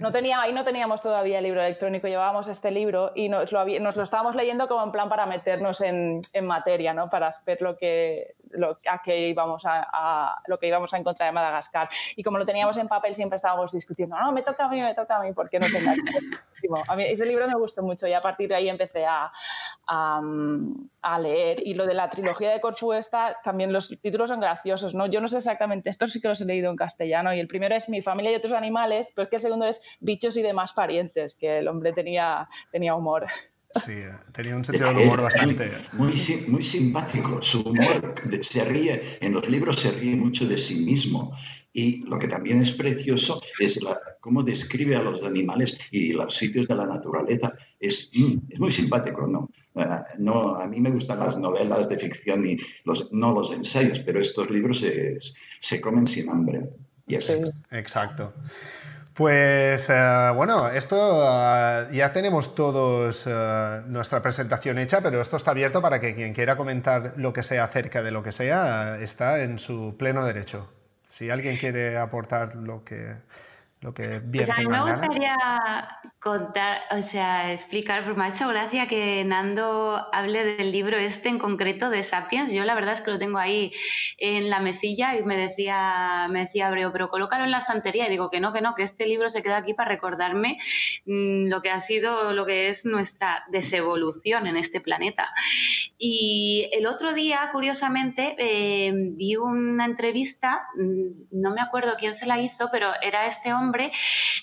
No tenía, ahí no teníamos todavía el libro electrónico, llevábamos este libro y nos lo, nos lo estábamos leyendo como en plan para meternos en, en materia, ¿no? para ver lo que, lo, a qué íbamos a, lo que íbamos a encontrar en Madagascar. Y como lo teníamos en papel, siempre estábamos discutiendo, no, me toca a mí, me toca a mí, porque no sé. a mí ese libro me gustó mucho y a partir de ahí empecé a, a, leer. Y lo de la trilogía de Corfu está, también los títulos son graciosos, ¿no? Yo no sé exactamente, estos sí que los he leído en castellano y el primero es Mi familia y otros animales, pero es que el segundo es bichos y demás parientes, que el hombre tenía, tenía humor. Sí, tenía un sentido del humor bastante. Muy, muy simpático. Su humor se ríe, en los libros se ríe mucho de sí mismo. Y lo que también es precioso es cómo describe a los animales y los sitios de la naturaleza. Es, mm, es muy simpático, ¿no? Eh, no, a mí me gustan las novelas de ficción y los, no los ensayos, pero estos libros se, se comen sin hambre. Sí. Exacto. Pues eh, bueno, esto eh, ya tenemos todos eh, nuestra presentación hecha, pero esto está abierto para que quien quiera comentar lo que sea acerca de lo que sea está en su pleno derecho. Si alguien quiere aportar lo que, lo que bien pues a mí me gustaría contar, o sea, explicar, porque me ha hecho gracia que Nando hable del libro este en concreto de Sapiens. Yo la verdad es que lo tengo ahí en la mesilla y me decía, me decía Abreu, pero colócalo en la estantería. Y digo que no, que no, que este libro se queda aquí para recordarme mm, lo que ha sido, lo que es nuestra desevolución en este planeta. Y el otro día, curiosamente, eh, vi una entrevista, mm, no me acuerdo quién se la hizo, pero era este hombre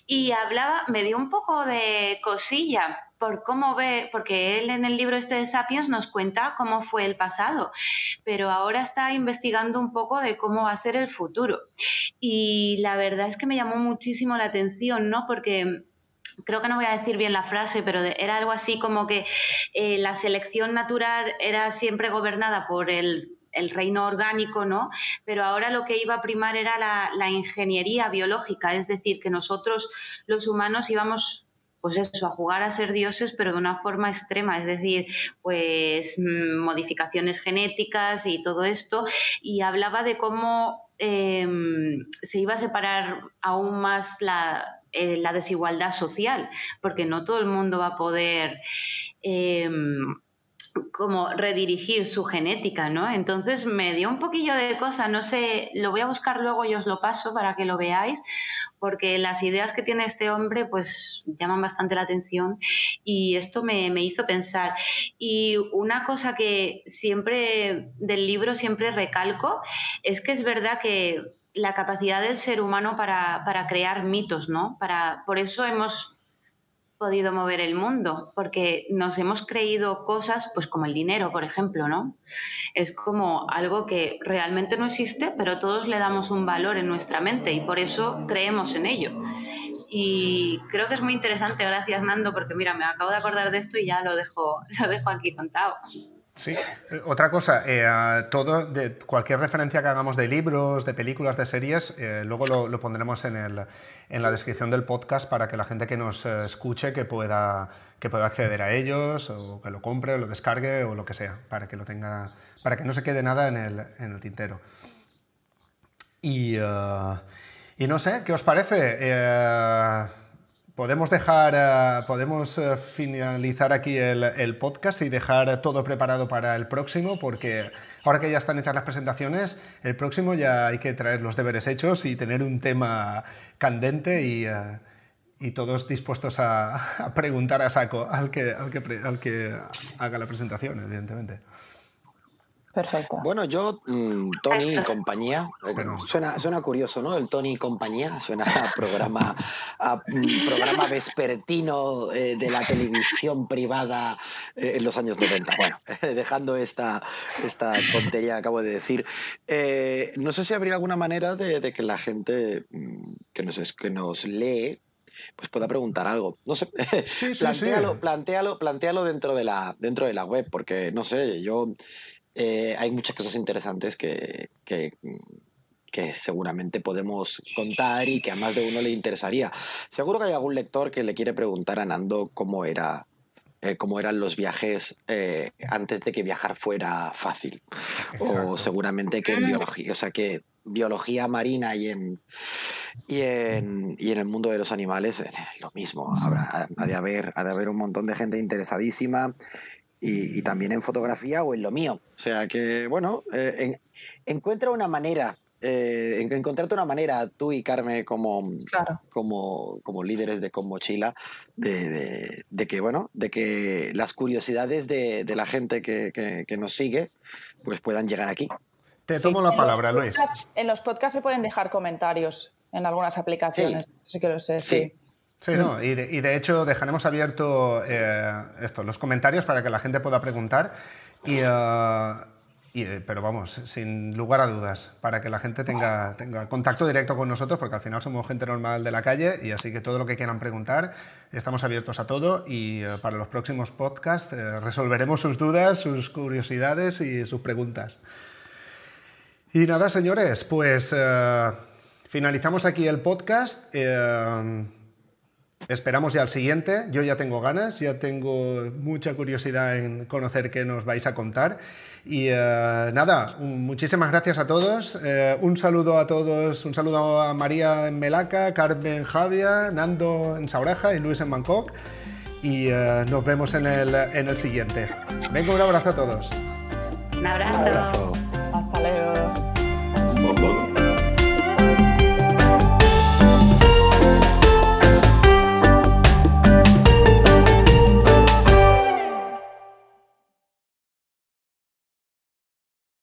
y hablaba, me dio un poco de cosilla por cómo ve, porque él en el libro este de Sapiens nos cuenta cómo fue el pasado, pero ahora está investigando un poco de cómo va a ser el futuro. Y la verdad es que me llamó muchísimo la atención, ¿no? Porque creo que no voy a decir bien la frase, pero era algo así como que eh, la selección natural era siempre gobernada por el reino orgánico, ¿no? Pero ahora lo que iba a primar era la, la, ingeniería biológica, es decir, que nosotros los humanos íbamos pues eso, a jugar a ser dioses, pero de una forma extrema, es decir, pues mm, modificaciones genéticas y todo esto, y hablaba de cómo em, se iba a separar aún más eh, la, desigualdad social, porque no todo el mundo va a poder em, como redirigir su genética, ¿no? Entonces me dio un poquillo de cosa, no sé, lo voy a buscar luego y os lo paso para que lo veáis, porque las ideas que tiene este hombre pues llaman bastante la atención y esto me, hizo pensar. Y una cosa que siempre del libro siempre recalco es que es verdad que la capacidad del ser humano para, para crear mitos, ¿no? Para, por eso hemos podido mover el mundo, porque nos hemos creído cosas, pues como el dinero, por ejemplo, ¿no? Es como algo que realmente no existe, pero todos le damos un valor en nuestra mente y por eso creemos en ello. Y creo que es muy interesante, gracias Nando, porque mira, me acabo de acordar de esto y ya lo dejo, lo dejo aquí contado. Sí, eh, otra cosa, eh, todo, de cualquier referencia que hagamos de libros, de películas, de series, eh, luego lo, pondremos en, el, en, la descripción del podcast para que la gente que nos escuche que pueda, que pueda acceder a ellos, o que lo compre, o lo descargue, o lo que sea, para que, lo tenga, para que no se quede nada en el, en el tintero. Y, y, no sé, ¿qué os parece? Podemos dejar, eh, podemos eh, finalizar aquí el, podcast y dejar todo preparado para el próximo, porque ahora que ya están hechas las presentaciones, el próximo ya hay que traer los deberes hechos y tener un tema candente y, eh, todos dispuestos a, preguntar a saco al que, al que, al que haga la presentación, evidentemente. Perfecto. Bueno, yo, mm, Tony y compañía, eh, suena, suena curioso, ¿no? El Tony y compañía, suena a programa, a, mm, programa vespertino eh, de la televisión privada eh, en los años 90. Bueno, dejando esta, esta tontería que acabo de decir, no sé si habría alguna manera de, que la gente mm, que nos, que nos lee pues pueda preguntar algo. No sé, sí, sí, plantealo, plantealo, plantealo, dentro de la, dentro de la web, porque no sé, yo eh, hay muchas cosas interesantes que, que, seguramente podemos contar y que a más de uno le interesaría. Seguro que hay algún lector que le quiere preguntar a Nando cómo era eh, cómo eran los viajes eh, antes de que viajar fuera fácil. O seguramente que en biología, o sea que biología marina y en, y en, y en el mundo de los animales es lo mismo. Habrá, ha, de haber, ha de haber un montón de gente interesadísima y, también en fotografía o en lo mío. O sea que, bueno, eh, encuentra una manera, eh, encontrarte una manera, tú y Carmen, como, como, como líderes de Con Mochila, de, de, que, bueno, de que las curiosidades de, de la gente que, que, nos sigue, pues puedan llegar aquí. Te tomo la palabra, Luis. En los podcasts se pueden dejar comentarios en algunas aplicaciones. Sí, que lo sé, sí. Sí, no, y de, hecho dejaremos abierto eh, esto, los comentarios para que la gente pueda preguntar. Y, eh, pero vamos, sin lugar a dudas, para que la gente tenga, tenga contacto directo con nosotros, porque al final somos gente normal de la calle y así que todo lo que quieran preguntar, estamos abiertos a todo y eh, para los próximos podcasts resolveremos sus dudas, sus curiosidades y sus preguntas. Y nada, señores, pues finalizamos aquí el podcast. Esperamos ya al siguiente. Yo ya tengo ganas, ya tengo mucha curiosidad en conocer qué nos vais a contar. Y eh, nada, muchísimas gracias a todos. Eh, un saludo a todos, un saludo a María en Melaca, Carmen Javia, Nando en Saureja y Luis en Bangkok. Y eh, nos vemos en el, en el siguiente. Venga, un abrazo a todos. Un abrazo. Hasta luego.